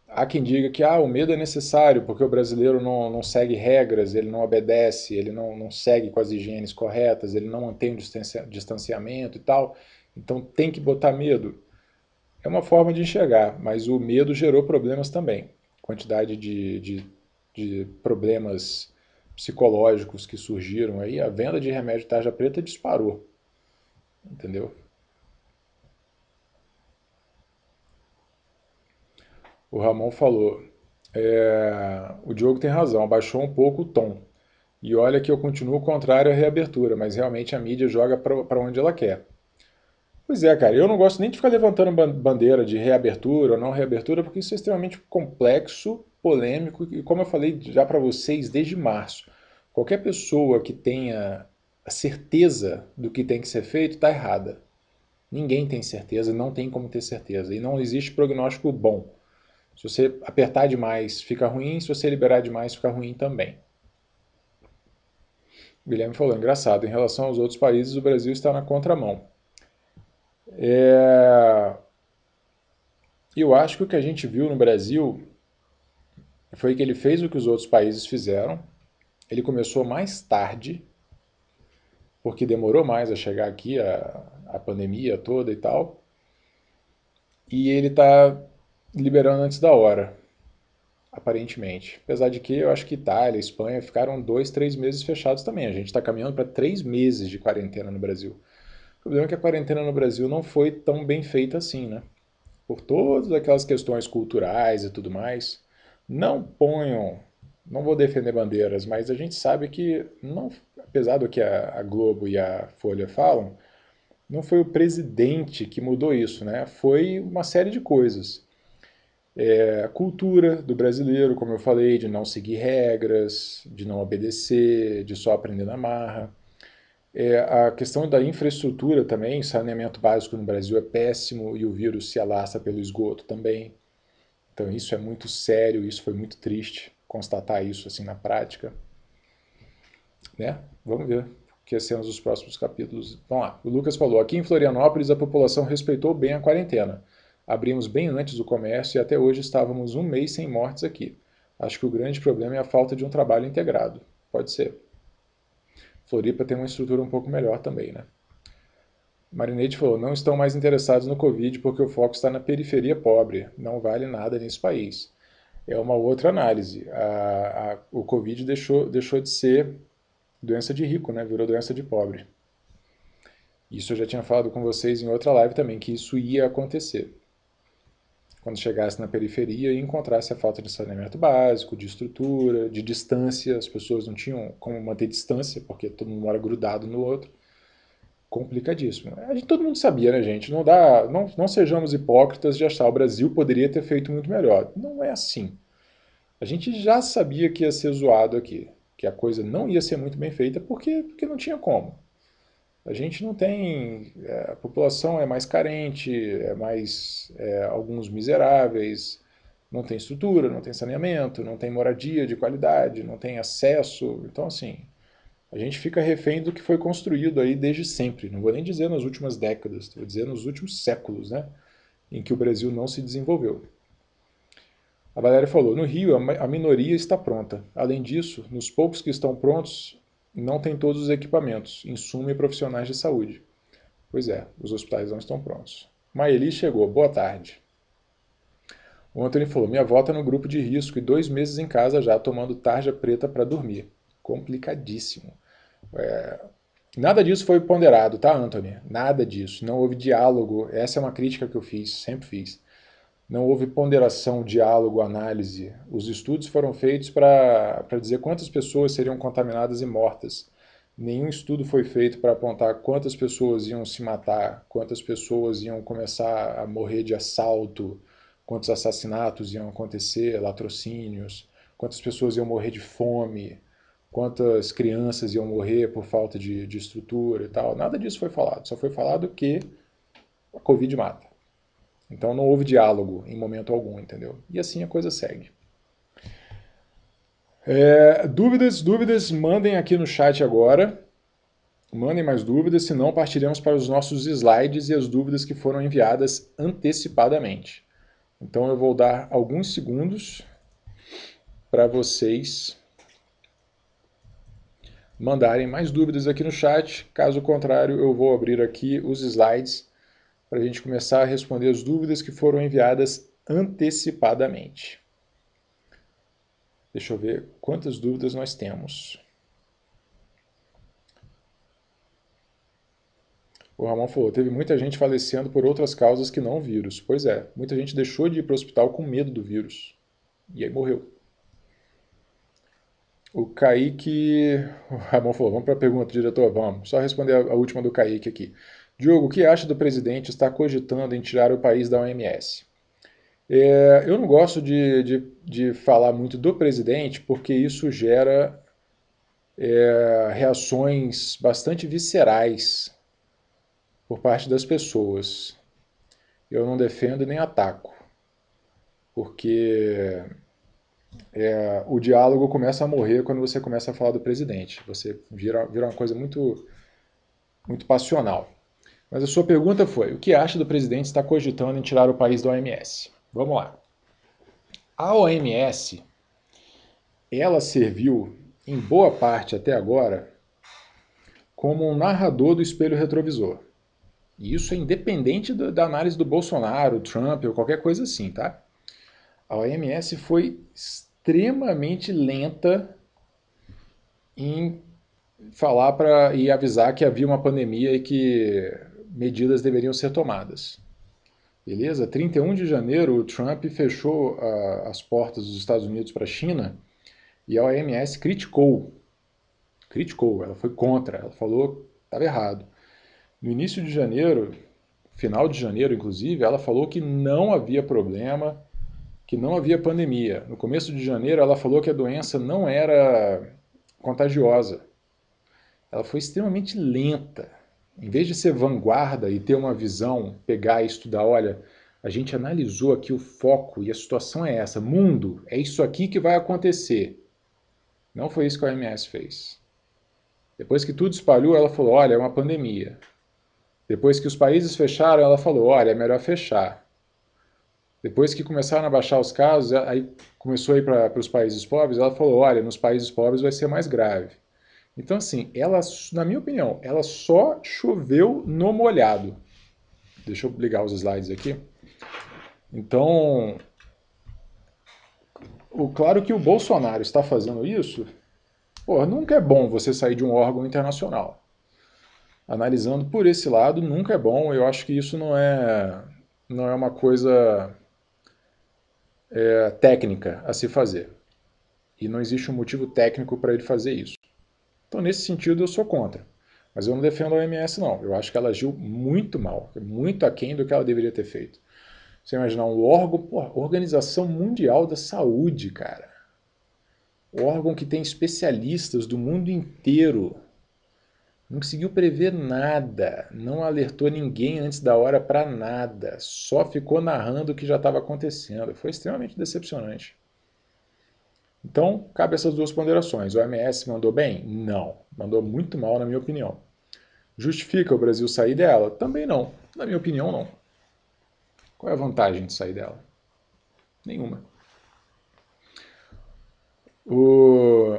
Há quem diga que ah, o medo é necessário porque o brasileiro não, não segue regras, ele não obedece, ele não, não segue com as higienes corretas, ele não mantém o distanciamento e tal. Então tem que botar medo. É uma forma de enxergar, mas o medo gerou problemas também. Quantidade de, de, de problemas psicológicos que surgiram aí, a venda de remédio tarja preta disparou. Entendeu? O Ramon falou, é, o Diogo tem razão, abaixou um pouco o tom. E olha que eu continuo contrário à reabertura, mas realmente a mídia joga para onde ela quer. Pois é, cara, eu não gosto nem de ficar levantando bandeira de reabertura ou não reabertura, porque isso é extremamente complexo polêmico e, como eu falei já para vocês desde março, qualquer pessoa que tenha a certeza do que tem que ser feito está errada. Ninguém tem certeza, não tem como ter certeza. E não existe prognóstico bom. Se você apertar demais, fica ruim. Se você liberar demais, fica ruim também. O Guilherme falou, engraçado, em relação aos outros países, o Brasil está na contramão. É... Eu acho que o que a gente viu no Brasil foi que ele fez o que os outros países fizeram. Ele começou mais tarde, porque demorou mais a chegar aqui a, a pandemia toda e tal. E ele está liberando antes da hora, aparentemente. Apesar de que eu acho que Itália, Espanha ficaram dois, três meses fechados também. A gente está caminhando para três meses de quarentena no Brasil. O problema é que a quarentena no Brasil não foi tão bem feita assim, né? Por todas aquelas questões culturais e tudo mais. Não ponham, não vou defender bandeiras, mas a gente sabe que, não, apesar do que a, a Globo e a Folha falam, não foi o presidente que mudou isso, né? Foi uma série de coisas. É, a cultura do brasileiro, como eu falei, de não seguir regras, de não obedecer, de só aprender na marra. É, a questão da infraestrutura também, saneamento básico no Brasil é péssimo e o vírus se alastra pelo esgoto também. Então isso é muito sério, isso foi muito triste constatar isso assim na prática. Né? Vamos ver que cenas dos próximos capítulos. Vamos lá. O Lucas falou: aqui em Florianópolis a população respeitou bem a quarentena. Abrimos bem antes o comércio e até hoje estávamos um mês sem mortes aqui. Acho que o grande problema é a falta de um trabalho integrado. Pode ser. Floripa tem uma estrutura um pouco melhor também, né? Marinete falou: não estão mais interessados no Covid porque o foco está na periferia pobre, não vale nada nesse país. É uma outra análise. A, a, o Covid deixou, deixou de ser doença de rico, né? virou doença de pobre. Isso eu já tinha falado com vocês em outra live também, que isso ia acontecer. Quando chegasse na periferia e encontrasse a falta de saneamento básico, de estrutura, de distância, as pessoas não tinham como manter distância, porque todo mundo mora grudado no outro complicadíssimo. A gente, todo mundo sabia, né, gente? Não dá, não, não sejamos hipócritas de achar o Brasil poderia ter feito muito melhor. Não é assim. A gente já sabia que ia ser zoado aqui, que a coisa não ia ser muito bem feita porque, porque não tinha como. A gente não tem. É, a população é mais carente, é mais. É, alguns miseráveis, não tem estrutura, não tem saneamento, não tem moradia de qualidade, não tem acesso. Então, assim, a gente fica refém do que foi construído aí desde sempre. Não vou nem dizer nas últimas décadas, vou dizer nos últimos séculos, né? Em que o Brasil não se desenvolveu. A Valéria falou: no Rio a minoria está pronta. Além disso, nos poucos que estão prontos, não tem todos os equipamentos, insumo e profissionais de saúde. Pois é, os hospitais não estão prontos. Maeli chegou, boa tarde. O Antônio falou: minha avó está no grupo de risco e dois meses em casa já tomando tarja preta para dormir. Complicadíssimo. É, nada disso foi ponderado, tá, Anthony? Nada disso. Não houve diálogo. Essa é uma crítica que eu fiz, sempre fiz. Não houve ponderação, diálogo, análise. Os estudos foram feitos para dizer quantas pessoas seriam contaminadas e mortas. Nenhum estudo foi feito para apontar quantas pessoas iam se matar, quantas pessoas iam começar a morrer de assalto, quantos assassinatos iam acontecer, latrocínios, quantas pessoas iam morrer de fome, quantas crianças iam morrer por falta de, de estrutura e tal. Nada disso foi falado. Só foi falado que a Covid mata. Então não houve diálogo em momento algum, entendeu? E assim a coisa segue. É, dúvidas, dúvidas, mandem aqui no chat agora. Mandem mais dúvidas, senão partiremos para os nossos slides e as dúvidas que foram enviadas antecipadamente. Então eu vou dar alguns segundos para vocês mandarem mais dúvidas aqui no chat. Caso contrário, eu vou abrir aqui os slides para a gente começar a responder as dúvidas que foram enviadas antecipadamente. Deixa eu ver quantas dúvidas nós temos. O Ramon falou, teve muita gente falecendo por outras causas que não o vírus. Pois é, muita gente deixou de ir para o hospital com medo do vírus. E aí morreu. O Kaique. O Ramon falou: vamos para a pergunta, diretor, vamos. Só responder a, última do Kaique aqui. Diogo, o que acha do presidente estar cogitando em tirar o país da OMS? É, eu não gosto de, de, de, falar muito do presidente porque isso gera é, reações bastante viscerais por parte das pessoas. Eu não defendo nem ataco, porque é, o diálogo começa a morrer quando você começa a falar do presidente. Você vira, vira uma coisa muito, muito passional. Mas a sua pergunta foi: o que acha do presidente estar cogitando em tirar o país da OMS? Vamos lá. A OMS, ela serviu, em boa parte até agora, como um narrador do espelho retrovisor. E isso é independente da análise do Bolsonaro, Trump ou qualquer coisa assim, tá? A OMS foi extremamente lenta em falar para e avisar que havia uma pandemia e que medidas deveriam ser tomadas. Beleza? 31 de janeiro, o Trump fechou uh, as portas dos Estados Unidos para a China e a OMS criticou. Criticou, ela foi contra, ela falou estava errado. No início de janeiro, final de janeiro inclusive, ela falou que não havia problema, que não havia pandemia. No começo de janeiro, ela falou que a doença não era contagiosa. Ela foi extremamente lenta. Em vez de ser vanguarda e ter uma visão, pegar e estudar, olha, a gente analisou aqui o foco e a situação é essa. Mundo, é isso aqui que vai acontecer. Não foi isso que a OMS fez. Depois que tudo espalhou, ela falou: olha, é uma pandemia. Depois que os países fecharam, ela falou: olha, é melhor fechar. Depois que começaram a baixar os casos, aí começou a ir para os países pobres, ela falou, olha, nos países pobres vai ser mais grave. Então, assim, ela, na minha opinião, ela só choveu no molhado. Deixa eu ligar os slides aqui. Então, o, claro que o Bolsonaro está fazendo isso, pô, nunca é bom você sair de um órgão internacional. Analisando por esse lado, nunca é bom. Eu acho que isso não é, não é uma coisa é, técnica a se fazer. E não existe um motivo técnico para ele fazer isso. Então, nesse sentido, eu sou contra. Mas eu não defendo a OMS, não. Eu acho que ela agiu muito mal, muito aquém do que ela deveria ter feito. Você imaginar um órgão, pô, Organização Mundial da Saúde, cara. O órgão que tem especialistas do mundo inteiro não conseguiu prever nada, não alertou ninguém antes da hora para nada, só ficou narrando o que já estava acontecendo. Foi extremamente decepcionante. Então, cabe essas duas ponderações. O OMS mandou bem? Não. Mandou muito mal, na minha opinião. Justifica o Brasil sair dela? Também não. Na minha opinião, não. Qual é a vantagem de sair dela? Nenhuma. O...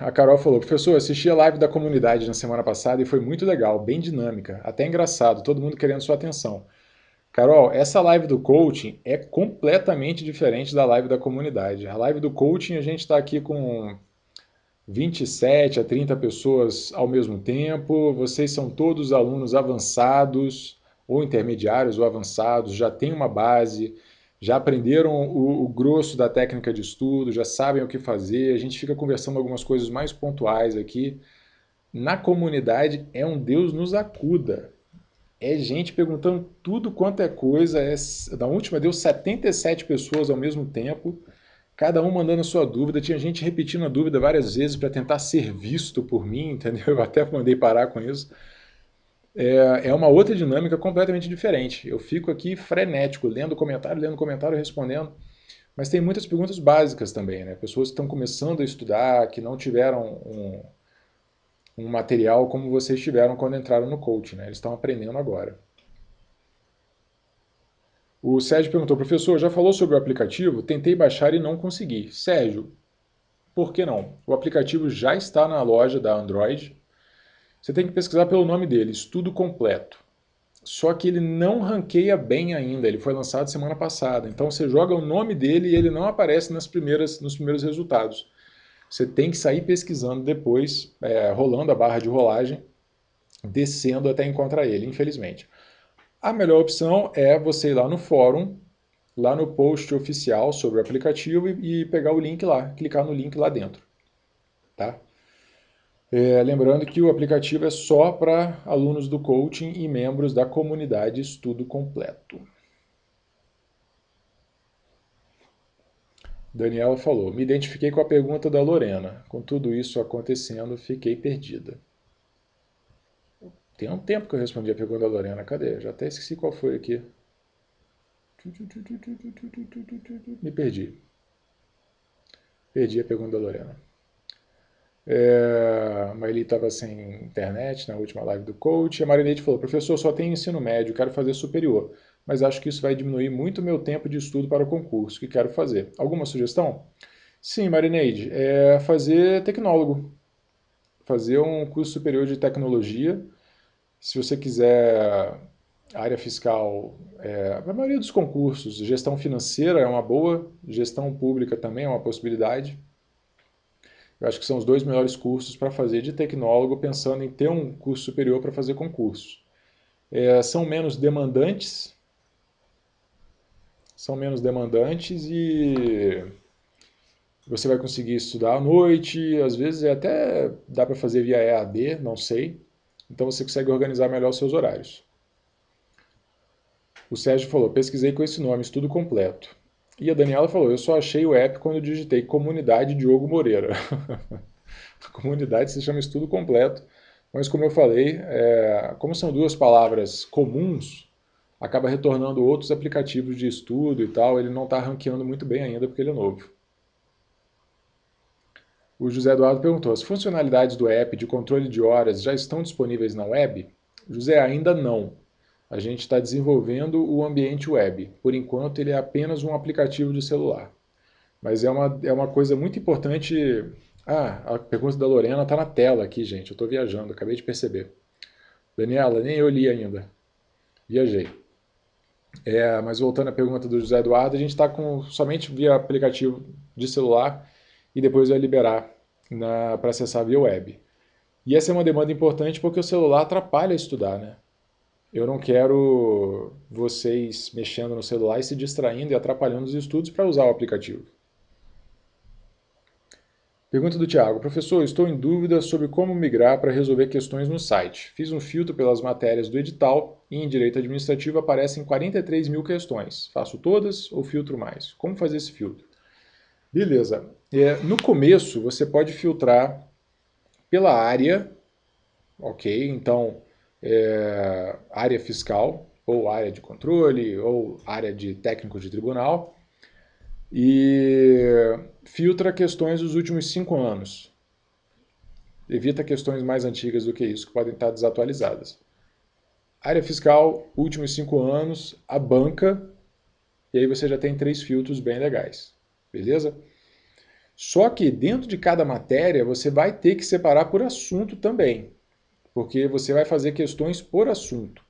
A Carol falou, professor, assisti a live da comunidade na semana passada e foi muito legal, bem dinâmica, até engraçado, todo mundo querendo sua atenção. Carol, essa live do coaching é completamente diferente da live da comunidade. A live do coaching a gente está aqui com 27 a 30 pessoas ao mesmo tempo, vocês são todos alunos avançados, ou intermediários ou avançados, já têm uma base, já aprenderam o, o, grosso da técnica de estudo, já sabem o que fazer. A gente fica conversando algumas coisas mais pontuais aqui. na comunidade é um Deus nos acuda. É gente perguntando tudo quanto é coisa. É, na última deu 77 pessoas ao mesmo tempo, cada um mandando a sua dúvida. Tinha gente repetindo a dúvida várias vezes para tentar ser visto por mim, entendeu? Eu até mandei parar com isso. É, é uma outra dinâmica completamente diferente. Eu fico aqui frenético, lendo comentário, lendo comentário, respondendo. Mas tem muitas perguntas básicas também, né? Pessoas que estão começando a estudar, que não tiveram um, um material como vocês tiveram quando entraram no coaching, né? Eles estão aprendendo agora. O Sérgio perguntou, professor, já falou sobre o aplicativo? Tentei baixar e não consegui. Sérgio, por que não? O aplicativo já está na loja da Android. Você tem que pesquisar pelo nome dele, Estudo Completo. Só que ele não ranqueia bem ainda, ele foi lançado semana passada. Então você joga o nome dele e ele não aparece nas primeiras, nos primeiros resultados. Você tem que sair pesquisando depois, é, rolando a barra de rolagem, descendo até encontrar ele, infelizmente. A melhor opção é você ir lá no fórum, lá no post oficial sobre o aplicativo e, e pegar o link lá, clicar no link lá dentro. Tá? É, lembrando que o aplicativo é só para alunos do coaching e membros da comunidade Estudo Completo. Daniela falou: Me identifiquei com a pergunta da Lorena. Com tudo isso acontecendo, fiquei perdida. Tem um tempo que eu respondi a pergunta da Lorena. Cadê? Já até esqueci qual foi aqui. Me perdi. Perdi a pergunta da Lorena. É, a Maeli estava sem internet na última live do coach. A Marineide falou: professor, só tenho ensino médio, quero fazer superior, mas acho que isso vai diminuir muito o meu tempo de estudo para o concurso que quero fazer. Alguma sugestão? Sim, Marineide, é fazer tecnólogo, fazer um curso superior de tecnologia. Se você quiser área fiscal, é, a maioria dos concursos, gestão financeira é uma boa, gestão pública também é uma possibilidade. Eu acho que são os dois melhores cursos para fazer de tecnólogo, pensando em ter um curso superior para fazer concurso. É, são menos demandantes, são menos demandantes e você vai conseguir estudar à noite, às vezes é até dá para fazer via EAD, não sei. Então você consegue organizar melhor os seus horários. O Sérgio falou: pesquisei com esse nome, estudo completo. E a Daniela falou: Eu só achei o app quando digitei Comunidade Diogo Moreira. a comunidade se chama Estudo Completo, mas como eu falei, é, como são duas palavras comuns, acaba retornando outros aplicativos de estudo e tal. Ele não está ranqueando muito bem ainda porque ele é novo. O José Eduardo perguntou: as funcionalidades do app de controle de horas já estão disponíveis na web? José, ainda não a gente está desenvolvendo o ambiente web. Por enquanto, ele é apenas um aplicativo de celular. Mas é uma, é uma coisa muito importante. Ah, a pergunta da Lorena está na tela aqui, gente. Eu estou viajando, acabei de perceber. Daniela, nem eu li ainda. Viajei. É, mas voltando à pergunta do José Eduardo, a gente está com somente via aplicativo de celular e depois vai liberar para acessar via web. E essa é uma demanda importante porque o celular atrapalha estudar, né? Eu não quero vocês mexendo no celular e se distraindo e atrapalhando os estudos para usar o aplicativo. Pergunta do Tiago. Professor, estou em dúvida sobre como migrar para resolver questões no site. Fiz um filtro pelas matérias do edital e em direito administrativo aparecem 43 mil questões. Faço todas ou filtro mais? Como fazer esse filtro? Beleza. É, no começo, você pode filtrar pela área, ok? Então, é, área fiscal, ou área de controle, ou área de técnico de tribunal, e filtra questões dos últimos cinco anos. Evita questões mais antigas do que isso, que podem estar desatualizadas. Área fiscal, últimos cinco anos, a banca, e aí você já tem três filtros bem legais, beleza? Só que dentro de cada matéria você vai ter que separar por assunto também porque você vai fazer questões por assunto.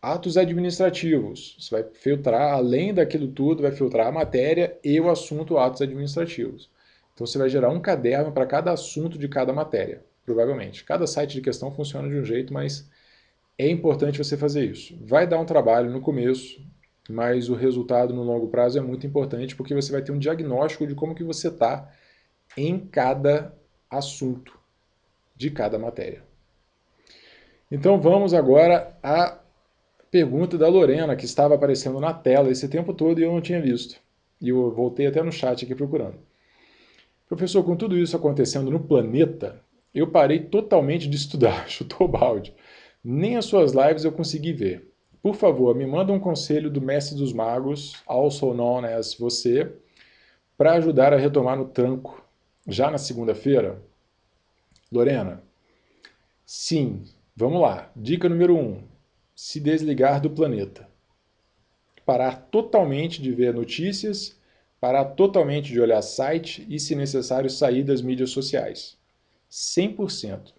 Atos administrativos, você vai filtrar, além daquilo tudo, vai filtrar a matéria e o assunto atos administrativos. Então você vai gerar um caderno para cada assunto de cada matéria, provavelmente. Cada site de questão funciona de um jeito, mas é importante você fazer isso. Vai dar um trabalho no começo, mas o resultado no longo prazo é muito importante porque você vai ter um diagnóstico de como que você está em cada assunto de cada matéria. Então vamos agora à pergunta da Lorena, que estava aparecendo na tela esse tempo todo e eu não tinha visto. E eu voltei até no chat aqui procurando. Professor, com tudo isso acontecendo no planeta, eu parei totalmente de estudar, chutou o balde. Nem as suas lives eu consegui ver. Por favor, me manda um conselho do mestre dos magos, also known as você, para ajudar a retomar no tranco já na segunda-feira. Lorena, sim, vamos lá. Dica número um: se desligar do planeta. Parar totalmente de ver notícias, parar totalmente de olhar site e, se necessário, sair das mídias sociais. 100%.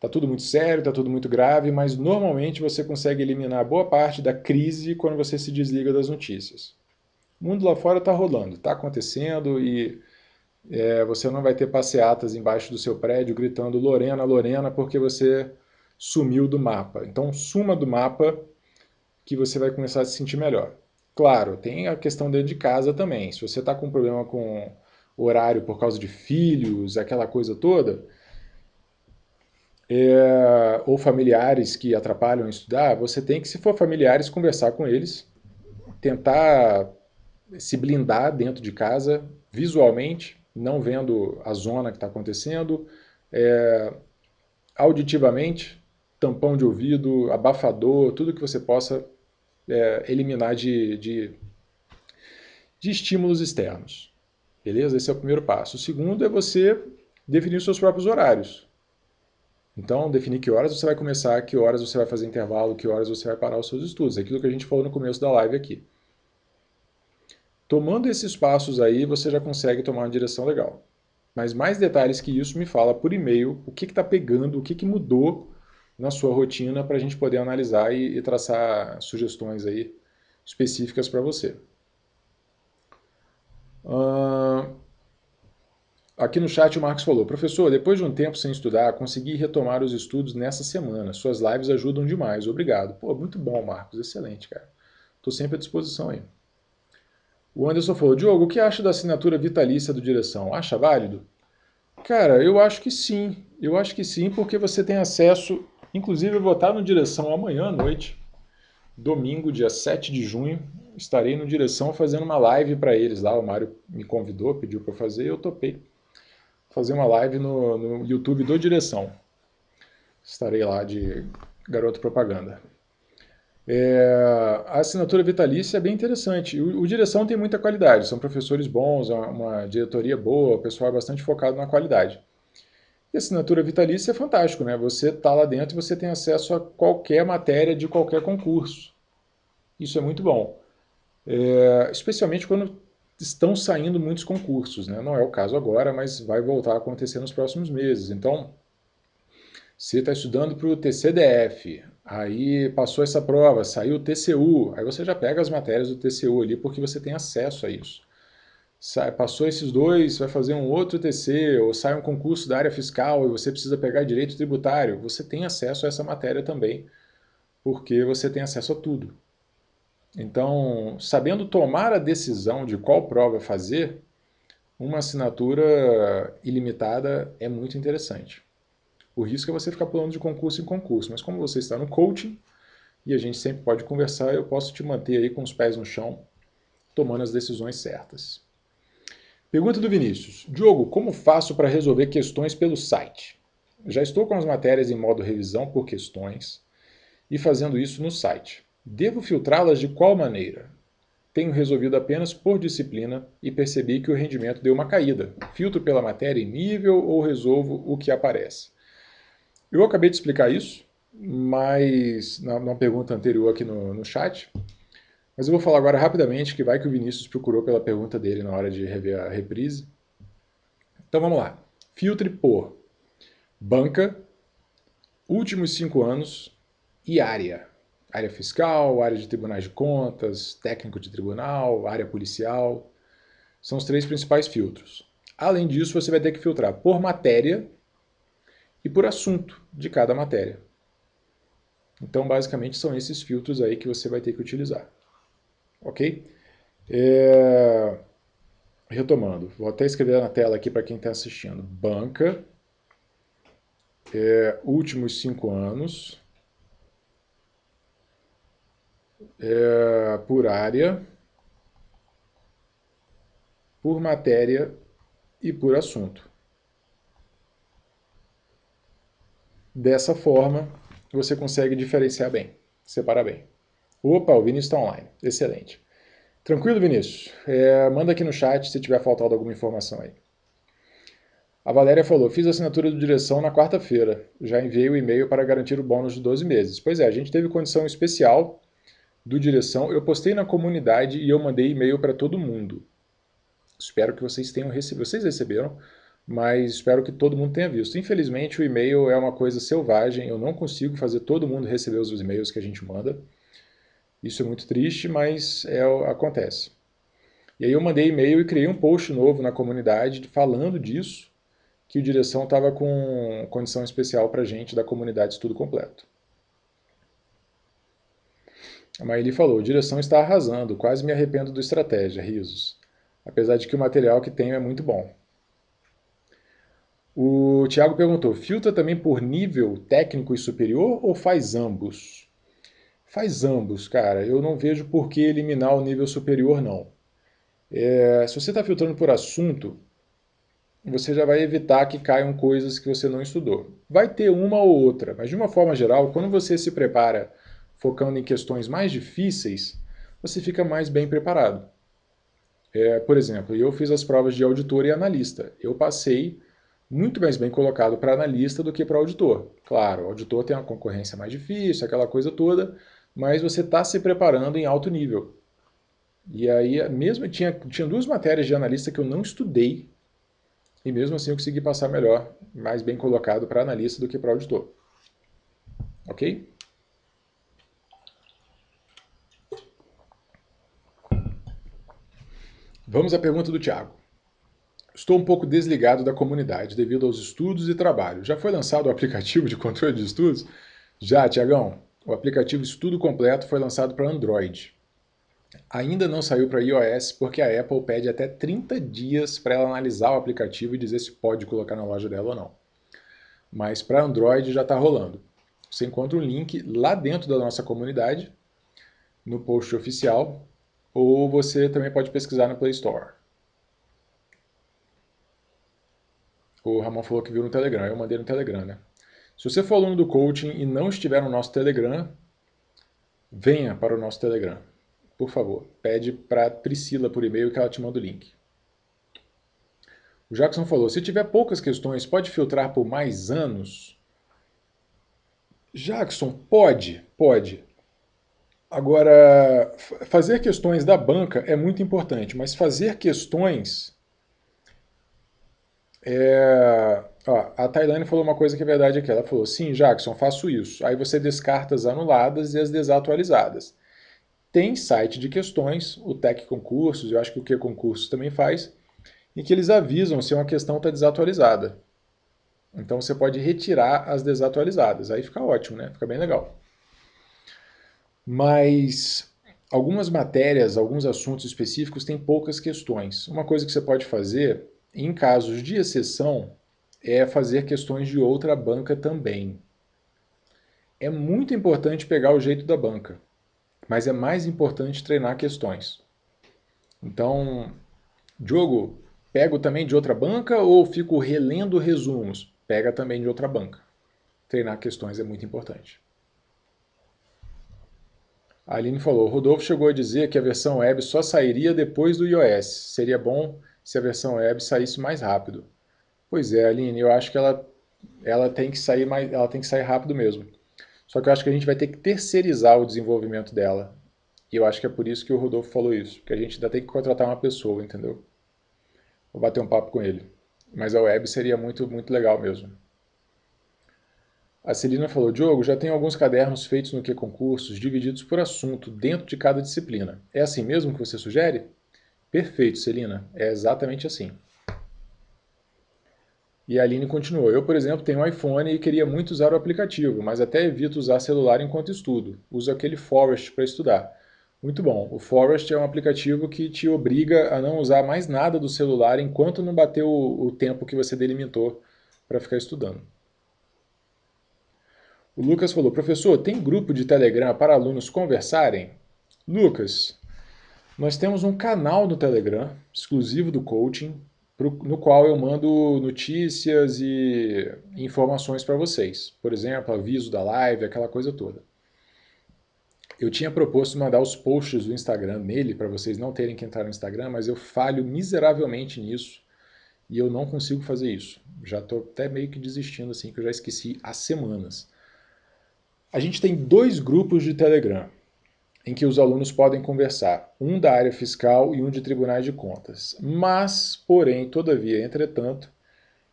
Tá tudo muito sério, tá tudo muito grave, mas normalmente você consegue eliminar boa parte da crise quando você se desliga das notícias. O mundo lá fora está rolando, está acontecendo e é, você não vai ter passeatas embaixo do seu prédio gritando Lorena, Lorena, porque você sumiu do mapa. Então suma do mapa que você vai começar a se sentir melhor. Claro, tem a questão dentro de casa também. Se você está com problema com horário por causa de filhos, aquela coisa toda, é, ou familiares que atrapalham estudar, você tem que, se for familiares, conversar com eles, tentar se blindar dentro de casa, visualmente, não vendo a zona que está acontecendo, é, auditivamente, tampão de ouvido, abafador, tudo que você possa é, eliminar de, de, de estímulos externos. Beleza? Esse é o primeiro passo. O segundo é você definir os seus próprios horários. Então, definir que horas você vai começar, que horas você vai fazer intervalo, que horas você vai parar os seus estudos. Aquilo que a gente falou no começo da live aqui. Tomando esses passos aí, você já consegue tomar uma direção legal. Mas mais detalhes que isso, me fala por e-mail o que está pegando, o que, que mudou na sua rotina para a gente poder analisar e, e traçar sugestões aí específicas para você. Uh, Aqui no chat o Marcos falou, professor, depois de um tempo sem estudar, consegui retomar os estudos nessa semana. Suas lives ajudam demais, obrigado. Pô, muito bom, Marcos, excelente, cara. Estou sempre à disposição aí. O Anderson falou, Diogo, o que acha da assinatura vitalícia do Direção? Acha válido? Cara, eu acho que sim. Eu acho que sim, porque você tem acesso. Inclusive, eu vou estar no Direção amanhã à noite, domingo, dia 7 de junho. Estarei no Direção fazendo uma live para eles lá. O Mário me convidou, pediu para fazer e eu topei fazer uma live no, no YouTube do Direção. Estarei lá de garoto propaganda. É, a assinatura vitalícia é bem interessante. O, o, Direção tem muita qualidade, são professores bons, uma, uma diretoria boa, o pessoal é bastante focado na qualidade. E assinatura vitalícia é fantástico, né? Você está lá dentro e você tem acesso a qualquer matéria de qualquer concurso. Isso é muito bom. É, especialmente quando estão saindo muitos concursos, né? não é o caso agora, mas vai voltar a acontecer nos próximos meses. Então, você está estudando para o TCDF, aí passou essa prova, saiu o TCU, aí você já pega as matérias do TCU ali porque você tem acesso a isso. Sai, passou esses dois, vai fazer um outro TC, ou sai um concurso da área fiscal e você precisa pegar direito tributário, você tem acesso a essa matéria também, porque você tem acesso a tudo. Então, sabendo tomar a decisão de qual prova fazer, uma assinatura ilimitada é muito interessante. O risco é você ficar pulando de concurso em concurso, mas como você está no coaching e a gente sempre pode conversar, eu posso te manter aí com os pés no chão, tomando as decisões certas. Pergunta do Vinícius. Diogo, como faço para resolver questões pelo site? Já estou com as matérias em modo revisão por questões e fazendo isso no site. Devo filtrá-las de qual maneira? Tenho resolvido apenas por disciplina e percebi que o rendimento deu uma caída. Filtro pela matéria em nível ou resolvo o que aparece? Eu acabei de explicar isso, mas na, na pergunta anterior aqui no, no chat, mas eu vou falar agora rapidamente, que vai que o Vinícius procurou pela pergunta dele na hora de rever a reprise. Então vamos lá. Filtre por banca, últimos cinco anos e área área fiscal, área de tribunais de contas, técnico de tribunal, área policial. São os três principais filtros. Além disso, você vai ter que filtrar por matéria e por assunto de cada matéria. Então, basicamente, são esses filtros aí que você vai ter que utilizar. Ok? É... Retomando, vou até escrever na tela aqui para quem está assistindo. Banca, é, últimos cinco anos, é, por área, por matéria e por assunto. Dessa forma, você consegue diferenciar bem, separar bem. Opa, o Vinícius está online. Excelente. Tranquilo, Vinícius? É, manda aqui no chat se tiver faltado alguma informação aí. A Valéria falou: fiz a assinatura do direção na quarta-feira. Já enviei o e-mail para garantir o bônus de 12 meses. Pois é, a gente teve condição especial do direção. Eu postei na comunidade e eu mandei e-mail para todo mundo. Espero que vocês tenham recebido. Vocês receberam, mas espero que todo mundo tenha visto. Infelizmente, o e-mail é uma coisa selvagem. Eu não consigo fazer todo mundo receber os e-mails que a gente manda. Isso é muito triste, mas é, acontece. E aí eu mandei e-mail e criei um post novo na comunidade falando disso que o direção estava com condição especial para gente da comunidade Estudo Completo. A Maíli falou, direção está arrasando, quase me arrependo do estratégia, risos. Apesar de que o material que tenho é muito bom. O Tiago perguntou, filtra também por nível técnico e superior ou faz ambos? Faz ambos, cara. Eu não vejo por que eliminar o nível superior, não. É, se você está filtrando por assunto, você já vai evitar que caiam coisas que você não estudou. Vai ter uma ou outra, mas de uma forma geral, quando você se prepara focando em questões mais difíceis, você fica mais bem preparado. É, por exemplo, eu fiz as provas de auditor e analista. Eu passei muito mais bem colocado para analista do que para auditor. Claro, o auditor tem uma concorrência mais difícil, aquela coisa toda, mas você está se preparando em alto nível. E aí, mesmo tinha, tinha duas matérias de analista que eu não estudei e mesmo assim eu consegui passar melhor, mais bem colocado para analista do que para auditor. Ok? Vamos à pergunta do Tiago. Estou um pouco desligado da comunidade devido aos estudos e trabalho. Já foi lançado o aplicativo de controle de estudos? Já, Tiagão. O aplicativo Estudo Completo foi lançado para Android. Ainda não saiu para iOS porque a Apple pede até 30 dias para ela analisar o aplicativo e dizer se pode colocar na loja dela ou não. Mas para Android já está rolando. Você encontra o link lá dentro da nossa comunidade, no post oficial, ou você também pode pesquisar no Play Store. O Ramon falou que viu no Telegram, eu mandei no Telegram, né? Se você for aluno do coaching e não estiver no nosso Telegram, venha para o nosso Telegram por favor, pede para Priscila por e-mail que ela te manda o link. O Jackson falou: se tiver poucas questões, pode filtrar por mais anos? Jackson, pode, pode. Agora, fazer questões da banca é muito importante, mas fazer questões. É... Ó, a Tailane falou uma coisa que é verdade aqui. Ela falou: sim, Jackson, faço isso. Aí você descarta as anuladas e as desatualizadas. Tem site de questões, o Tec Concursos, eu acho que o Que Concursos também faz, em que eles avisam se uma questão está desatualizada. Então você pode retirar as desatualizadas, aí fica ótimo, né? Fica bem legal. Mas algumas matérias, alguns assuntos específicos têm poucas questões. Uma coisa que você pode fazer, em casos de exceção, é fazer questões de outra banca também. É muito importante pegar o jeito da banca mas é mais importante treinar questões. Então, Diogo, pego também de outra banca ou fico relendo resumos? Pega também de outra banca. Treinar questões é muito importante. A Aline falou, Rodolfo chegou a dizer que a versão web só sairia depois do iOS. Seria bom se a versão web saísse mais rápido. Pois é, Aline, eu acho que ela, ela tem que sair mais, ela tem que sair rápido mesmo. Só que eu acho que a gente vai ter que terceirizar o desenvolvimento dela. E eu acho que é por isso que o Rodolfo falou isso, que a gente ainda tem que contratar uma pessoa, entendeu? Vou bater um papo com ele. Mas a web seria muito, muito legal mesmo. A Celina falou, Diogo, já tenho alguns cadernos feitos no que concursos, divididos por assunto, dentro de cada disciplina. É assim mesmo que você sugere? Perfeito, Celina. É exatamente assim. E a Aline continuou: Eu, por exemplo, tenho um iPhone e queria muito usar o aplicativo, mas até evito usar celular enquanto estudo. Uso aquele Forest para estudar. Muito bom. O Forest é um aplicativo que te obriga a não usar mais nada do celular enquanto não bater o, o tempo que você delimitou para ficar estudando. O Lucas falou: professor, tem grupo de Telegram para alunos conversarem? Lucas, nós temos um canal no Telegram exclusivo do coaching, no qual eu mando notícias e informações para vocês. Por exemplo, aviso da live, aquela coisa toda. Eu tinha proposto mandar os posts do Instagram nele para vocês não terem que entrar no Instagram, mas eu falho miseravelmente nisso e eu não consigo fazer isso. Já estou até meio que desistindo assim, que eu já esqueci há semanas. A gente tem dois grupos de Telegram em que os alunos podem conversar, um da área fiscal e um de tribunais de contas. Mas, porém, todavia, entretanto,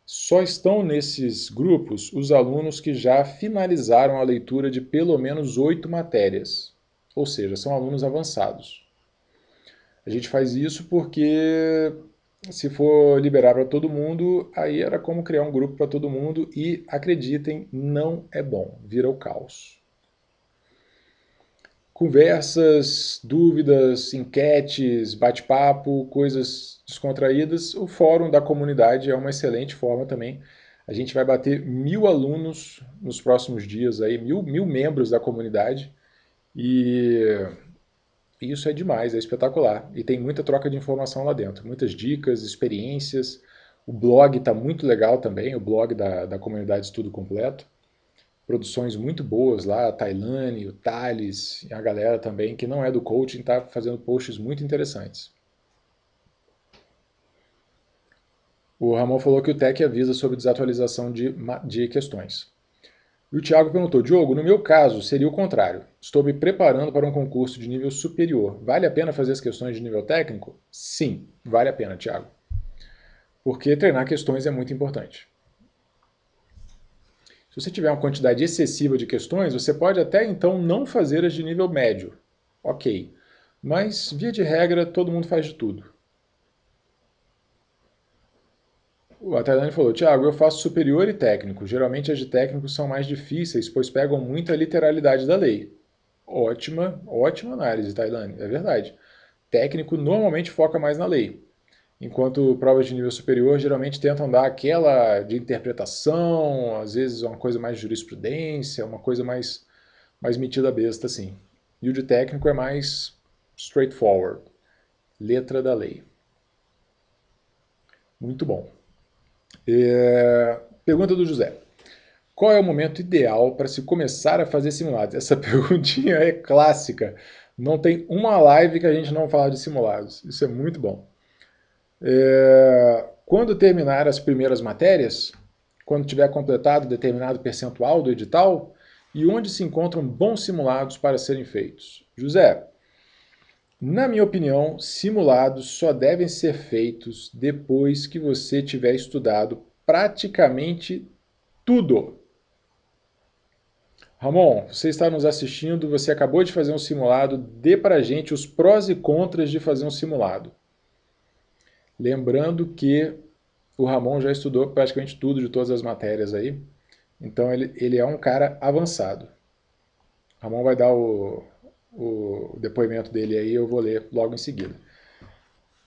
só estão nesses grupos os alunos que já finalizaram a leitura de pelo menos oito matérias, ou seja, são alunos avançados. A gente faz isso porque se for liberar para todo mundo, aí era como criar um grupo para todo mundo e acreditem, não é bom, vira o caos. Conversas, dúvidas, enquetes, bate-papo, coisas descontraídas, o fórum da comunidade é uma excelente forma também. A gente vai bater mil alunos nos próximos dias, aí, mil, mil membros da comunidade, e isso é demais, é espetacular. E tem muita troca de informação lá dentro, muitas dicas, experiências. O blog está muito legal também, o blog da, da comunidade Estudo Completo. Produções muito boas lá, a Tailane, o Thales, a galera também, que não é do coaching, está fazendo posts muito interessantes. O Ramon falou que o TEC avisa sobre desatualização de, de questões. E o Tiago perguntou: Diogo, no meu caso, seria o contrário. Estou me preparando para um concurso de nível superior. Vale a pena fazer as questões de nível técnico? Sim, vale a pena, Tiago. Porque treinar questões é muito importante. Se você tiver uma quantidade excessiva de questões, você pode até então não fazer as de nível médio. Ok. Mas, via de regra, todo mundo faz de tudo. O Atailane falou, Tiago, eu faço superior e técnico. Geralmente as de técnico são mais difíceis, pois pegam muito a literalidade da lei. Ótima, ótima análise, Tailane, é verdade. Técnico normalmente foca mais na lei, enquanto provas de nível superior geralmente tentam dar aquela de interpretação, às vezes uma coisa mais jurisprudência, uma coisa mais, mais metida besta, assim. E o de técnico é mais straightforward, letra da lei. Muito bom. É... Pergunta do José. Qual é o momento ideal para se começar a fazer simulados? Essa perguntinha é clássica. Não tem uma live que a gente não fala de simulados. Isso é muito bom. É... Quando terminar as primeiras matérias, quando tiver completado determinado percentual do edital, e onde se encontram bons simulados para serem feitos? José, na minha opinião, simulados só devem ser feitos depois que você tiver estudado praticamente tudo. Ramon, você está nos assistindo, você acabou de fazer um simulado, dê para gente os prós e contras de fazer um simulado. Lembrando que o Ramon já estudou praticamente tudo de todas as matérias aí, então ele, ele é um cara avançado. Ramon vai dar o, o depoimento dele aí, eu vou ler logo em seguida.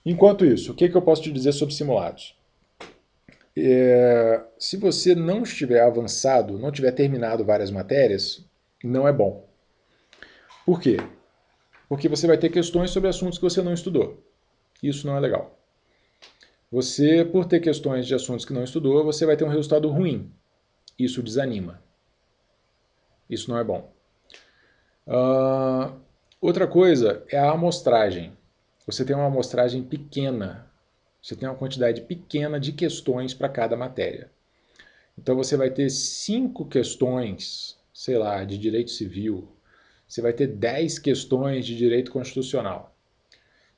Enquanto isso, o que, que eu posso te dizer sobre simulados? É, se você não estiver avançado, não tiver terminado várias matérias, não é bom. Por quê? Porque você vai ter questões sobre assuntos que você não estudou. Isso não é legal. Você, por ter questões de assuntos que não estudou, você vai ter um resultado ruim. Isso desanima. Isso não é bom. Uh, outra coisa é a amostragem. Você tem uma amostragem pequena, você tem uma quantidade pequena de questões para cada matéria. Então você vai ter cinco questões, sei lá, de direito civil, você vai ter 10 questões de direito constitucional.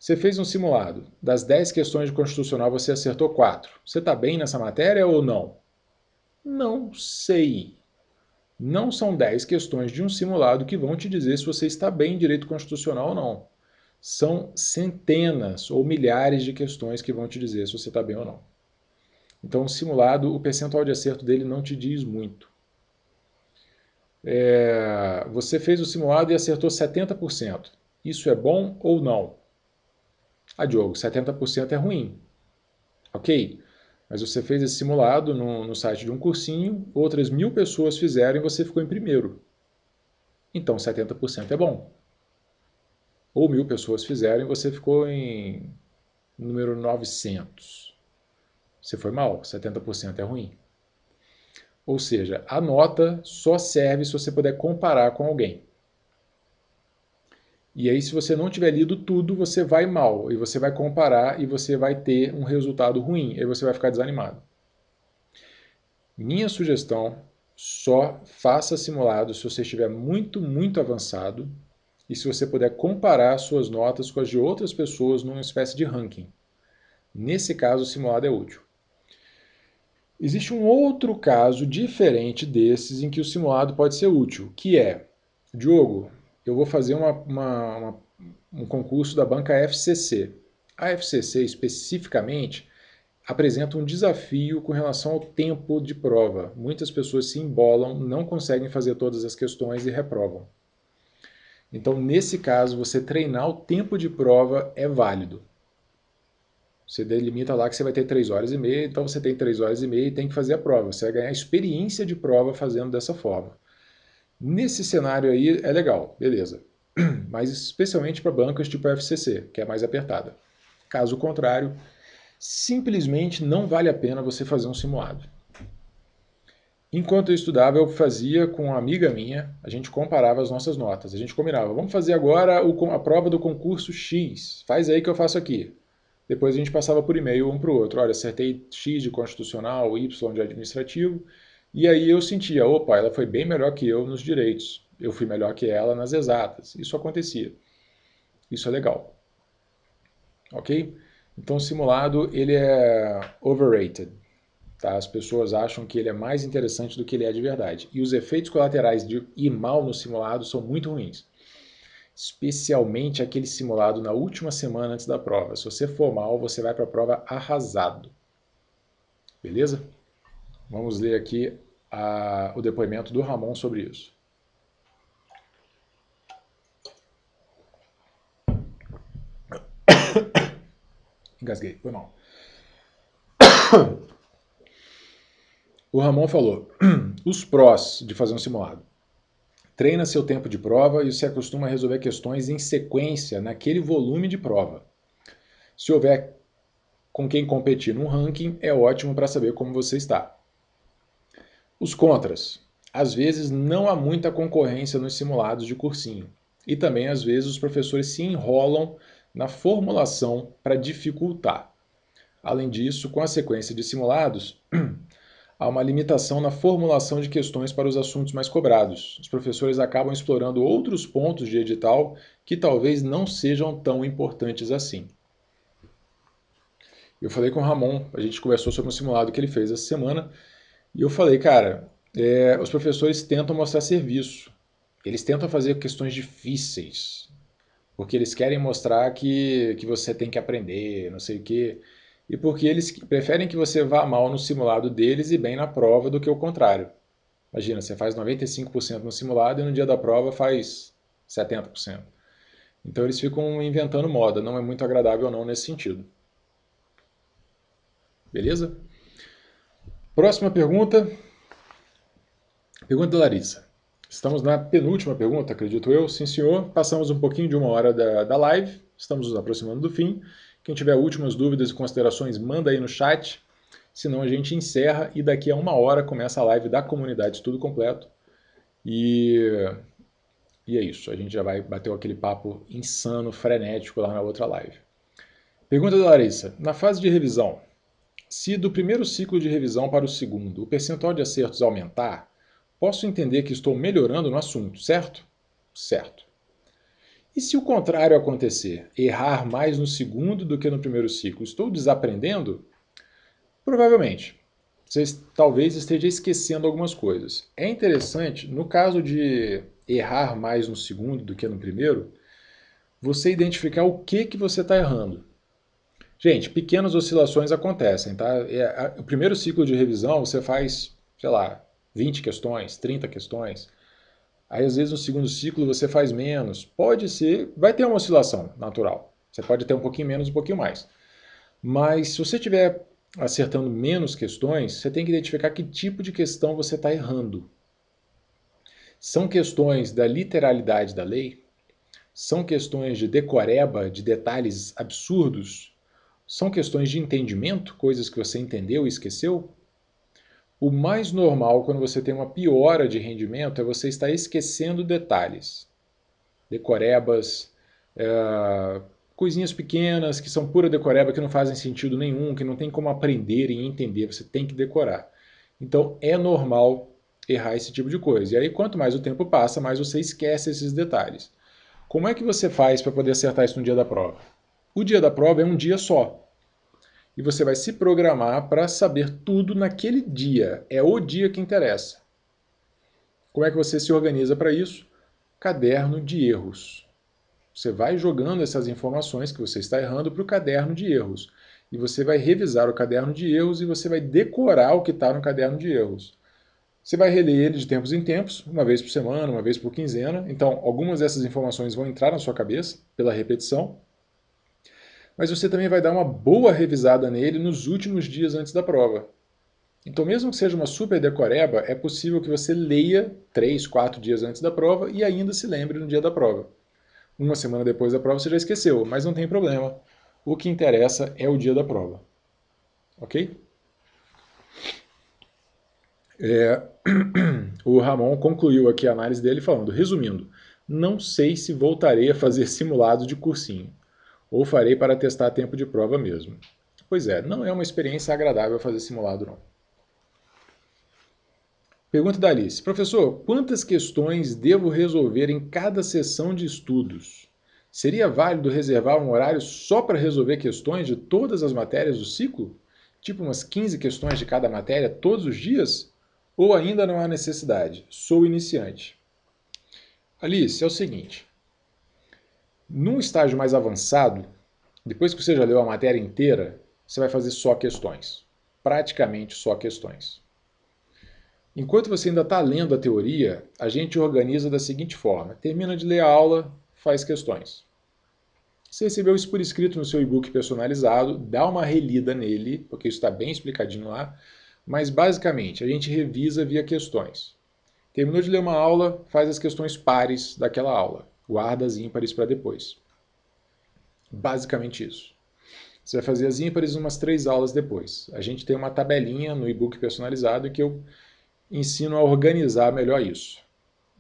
Você fez um simulado. Das 10 questões de constitucional, você acertou 4. Você está bem nessa matéria ou não? Não sei. Não são 10 questões de um simulado que vão te dizer se você está bem em direito constitucional ou não. São centenas ou milhares de questões que vão te dizer se você está bem ou não. Então, o simulado, o percentual de acerto dele não te diz muito. É, você fez o simulado e acertou 70%. Isso é bom ou não? Ah, Diogo, 70% é ruim. Ok? Mas você fez esse simulado no, no site de um cursinho, outras mil pessoas fizeram e você ficou em primeiro. Então 70% é bom. Ou mil pessoas fizeram e você ficou em número 900. Você foi mal, 70% é ruim. Ou seja, a nota só serve se você puder comparar com alguém. E aí, se você não tiver lido tudo, você vai mal, e você vai comparar e você vai ter um resultado ruim, e você vai ficar desanimado. Minha sugestão, só faça simulado se você estiver muito, muito avançado e se você puder comparar suas notas com as de outras pessoas numa espécie de ranking. Nesse caso, o simulado é útil. Existe um outro caso diferente desses em que o simulado pode ser útil, que é, Diogo, eu vou fazer uma, uma, uma, um concurso da banca FCC. A FCC, especificamente, apresenta um desafio com relação ao tempo de prova. Muitas pessoas se embolam, não conseguem fazer todas as questões e reprovam. Então, nesse caso, você treinar o tempo de prova é válido. Você delimita lá que você vai ter 3 horas e meia, então você tem 3 horas e meia e tem que fazer a prova. Você vai ganhar experiência de prova fazendo dessa forma. Nesse cenário aí é legal, beleza. Mas especialmente para bancas tipo FCC, que é mais apertada. Caso contrário, simplesmente não vale a pena você fazer um simulado. Enquanto eu estudava, eu fazia com uma amiga minha, a gente comparava as nossas notas. A gente combinava, vamos fazer agora a prova do concurso X, faz aí que eu faço aqui. Depois a gente passava por e-mail um para o outro. Olha, acertei X de constitucional, Y de administrativo, e aí eu sentia, opa, ela foi bem melhor que eu nos direitos. Eu fui melhor que ela nas exatas. Isso acontecia. Isso é legal. Ok? Então simulado ele é overrated. Tá? As pessoas acham que ele é mais interessante do que ele é de verdade. E os efeitos colaterais de ir mal no simulado são muito ruins. Especialmente aquele simulado na última semana antes da prova. Se você for mal, você vai para a prova arrasado. Beleza? Vamos ler aqui a, o depoimento do Ramon sobre isso. Engasguei, foi mal. O Ramon falou: os prós de fazer um simulado. Treina seu tempo de prova e se acostuma a resolver questões em sequência naquele volume de prova. Se houver com quem competir num ranking, é ótimo para saber como você está. Os contras. Às vezes não há muita concorrência nos simulados de cursinho. E também às vezes os professores se enrolam na formulação para dificultar. Além disso, com a sequência de simulados, há uma limitação na formulação de questões para os assuntos mais cobrados. Os professores acabam explorando outros pontos de edital que talvez não sejam tão importantes assim. Eu falei com o Ramon, a gente conversou sobre um simulado que ele fez essa semana e eu falei, cara, é, os professores tentam mostrar serviço. Eles tentam fazer questões difíceis, porque eles querem mostrar que, que você tem que aprender, não sei o quê. E porque eles preferem que você vá mal no simulado deles e bem na prova do que o contrário. Imagina, você faz 95% no simulado e no dia da prova faz 70%. Então eles ficam inventando moda, não é muito agradável não nesse sentido. Beleza? Próxima pergunta. Pergunta da Larissa. Estamos na penúltima pergunta, acredito eu. Sim, senhor. Passamos um pouquinho de uma hora da, da live. Estamos nos aproximando do fim. Quem tiver últimas dúvidas e considerações, manda aí no chat. Senão a gente encerra e daqui a uma hora começa a live da comunidade Tudo Completo. E, e é isso. A gente já vai bater aquele papo insano, frenético lá na outra live. Pergunta da Larissa. Na fase de revisão, se do primeiro ciclo de revisão para o segundo o percentual de acertos aumentar, posso entender que estou melhorando no assunto, certo? Certo. E se o contrário acontecer, errar mais no segundo do que no primeiro ciclo, estou desaprendendo? Provavelmente. Você talvez esteja esquecendo algumas coisas. É interessante, no caso de errar mais no segundo do que no primeiro, você identificar o que, que você está errando. Gente, pequenas oscilações acontecem, tá? É, o primeiro ciclo de revisão você faz, sei lá, 20 questões, 30 questões. Aí às vezes no segundo ciclo você faz menos. Pode ser, vai ter uma oscilação natural. Você pode ter um pouquinho menos, um pouquinho mais. Mas se você tiver acertando menos questões, você tem que identificar que tipo de questão você está errando. São questões da literalidade da lei? São questões de decoreba, de detalhes absurdos? São questões de entendimento, coisas que você entendeu e esqueceu? O mais normal quando você tem uma piora de rendimento é você estar esquecendo detalhes. Decorebas, é, coisinhas pequenas que são pura decoreba, que não fazem sentido nenhum, que não tem como aprender e entender, você tem que decorar. Então é normal errar esse tipo de coisa. E aí, quanto mais o tempo passa, mais você esquece esses detalhes. Como é que você faz para poder acertar isso no dia da prova? O dia da prova é um dia só. E você vai se programar para saber tudo naquele dia. É o dia que interessa. Como é que você se organiza para isso? Caderno de erros. Você vai jogando essas informações que você está errando para o caderno de erros. E você vai revisar o caderno de erros e você vai decorar o que está no caderno de erros. Você vai reler ele de tempos em tempos, uma vez por semana, uma vez por quinzena. Então, algumas dessas informações vão entrar na sua cabeça pela repetição. Mas você também vai dar uma boa revisada nele nos últimos dias antes da prova. Então, mesmo que seja uma super decoreba, é possível que você leia três, quatro dias antes da prova e ainda se lembre no dia da prova. Uma semana depois da prova você já esqueceu, mas não tem problema. O que interessa é o dia da prova. Ok? É, o Ramon concluiu aqui a análise dele falando, resumindo, não sei se voltarei a fazer simulado de cursinho, ou farei para testar tempo de prova mesmo. Pois é, não é uma experiência agradável fazer simulado não. Pergunta da Alice. Professor, quantas questões devo resolver em cada sessão de estudos? Seria válido reservar um horário só para resolver questões de todas as matérias do ciclo? Tipo umas 15 questões de cada matéria todos os dias? Ou ainda não há necessidade? Sou iniciante. Alice, é o seguinte. Num estágio mais avançado, depois que você já leu a matéria inteira, você vai fazer só questões. Praticamente só questões. Enquanto você ainda está lendo a teoria, a gente organiza da seguinte forma: termina de ler a aula, faz questões. Você recebeu isso por escrito no seu e-book personalizado, dá uma relida nele, porque isso está bem explicadinho lá. Mas basicamente, a gente revisa via questões. Terminou de ler uma aula, faz as questões pares daquela aula. Guarda as ímpares para depois. Basicamente isso. Você vai fazer as ímpares umas três aulas depois. A gente tem uma tabelinha no e-book personalizado que eu ensino a organizar melhor isso.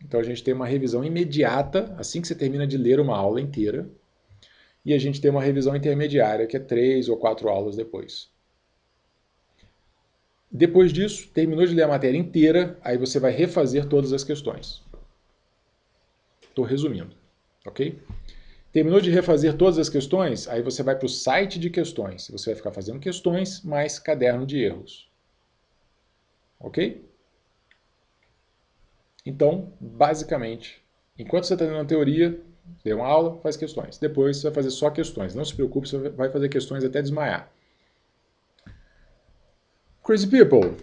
Então a gente tem uma revisão imediata, assim que você termina de ler uma aula inteira, e a gente tem uma revisão intermediária, que é três ou quatro aulas depois. Depois disso, terminou de ler a matéria inteira, aí você vai refazer todas as questões. Estou resumindo, ok? Terminou de refazer todas as questões, aí você vai para o site de questões. Você vai ficar fazendo questões mais caderno de erros. Ok? Então, basicamente, enquanto você está lendo a teoria, lê uma aula, faz questões. Depois você vai fazer só questões. Não se preocupe, você vai fazer questões até desmaiar. Crazy People,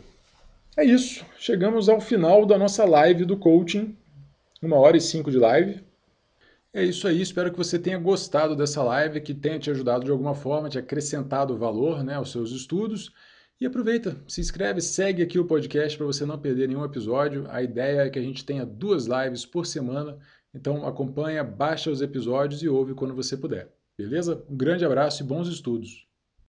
é isso. Chegamos ao final da nossa live do coaching. Uma hora e cinco de live. É isso aí, espero que você tenha gostado dessa live, que tenha te ajudado de alguma forma, te acrescentado valor né, aos seus estudos. E aproveita, se inscreve, segue aqui o podcast para você não perder nenhum episódio. A ideia é que a gente tenha duas lives por semana, então acompanha, baixa os episódios e ouve quando você puder. Beleza? Um grande abraço e bons estudos!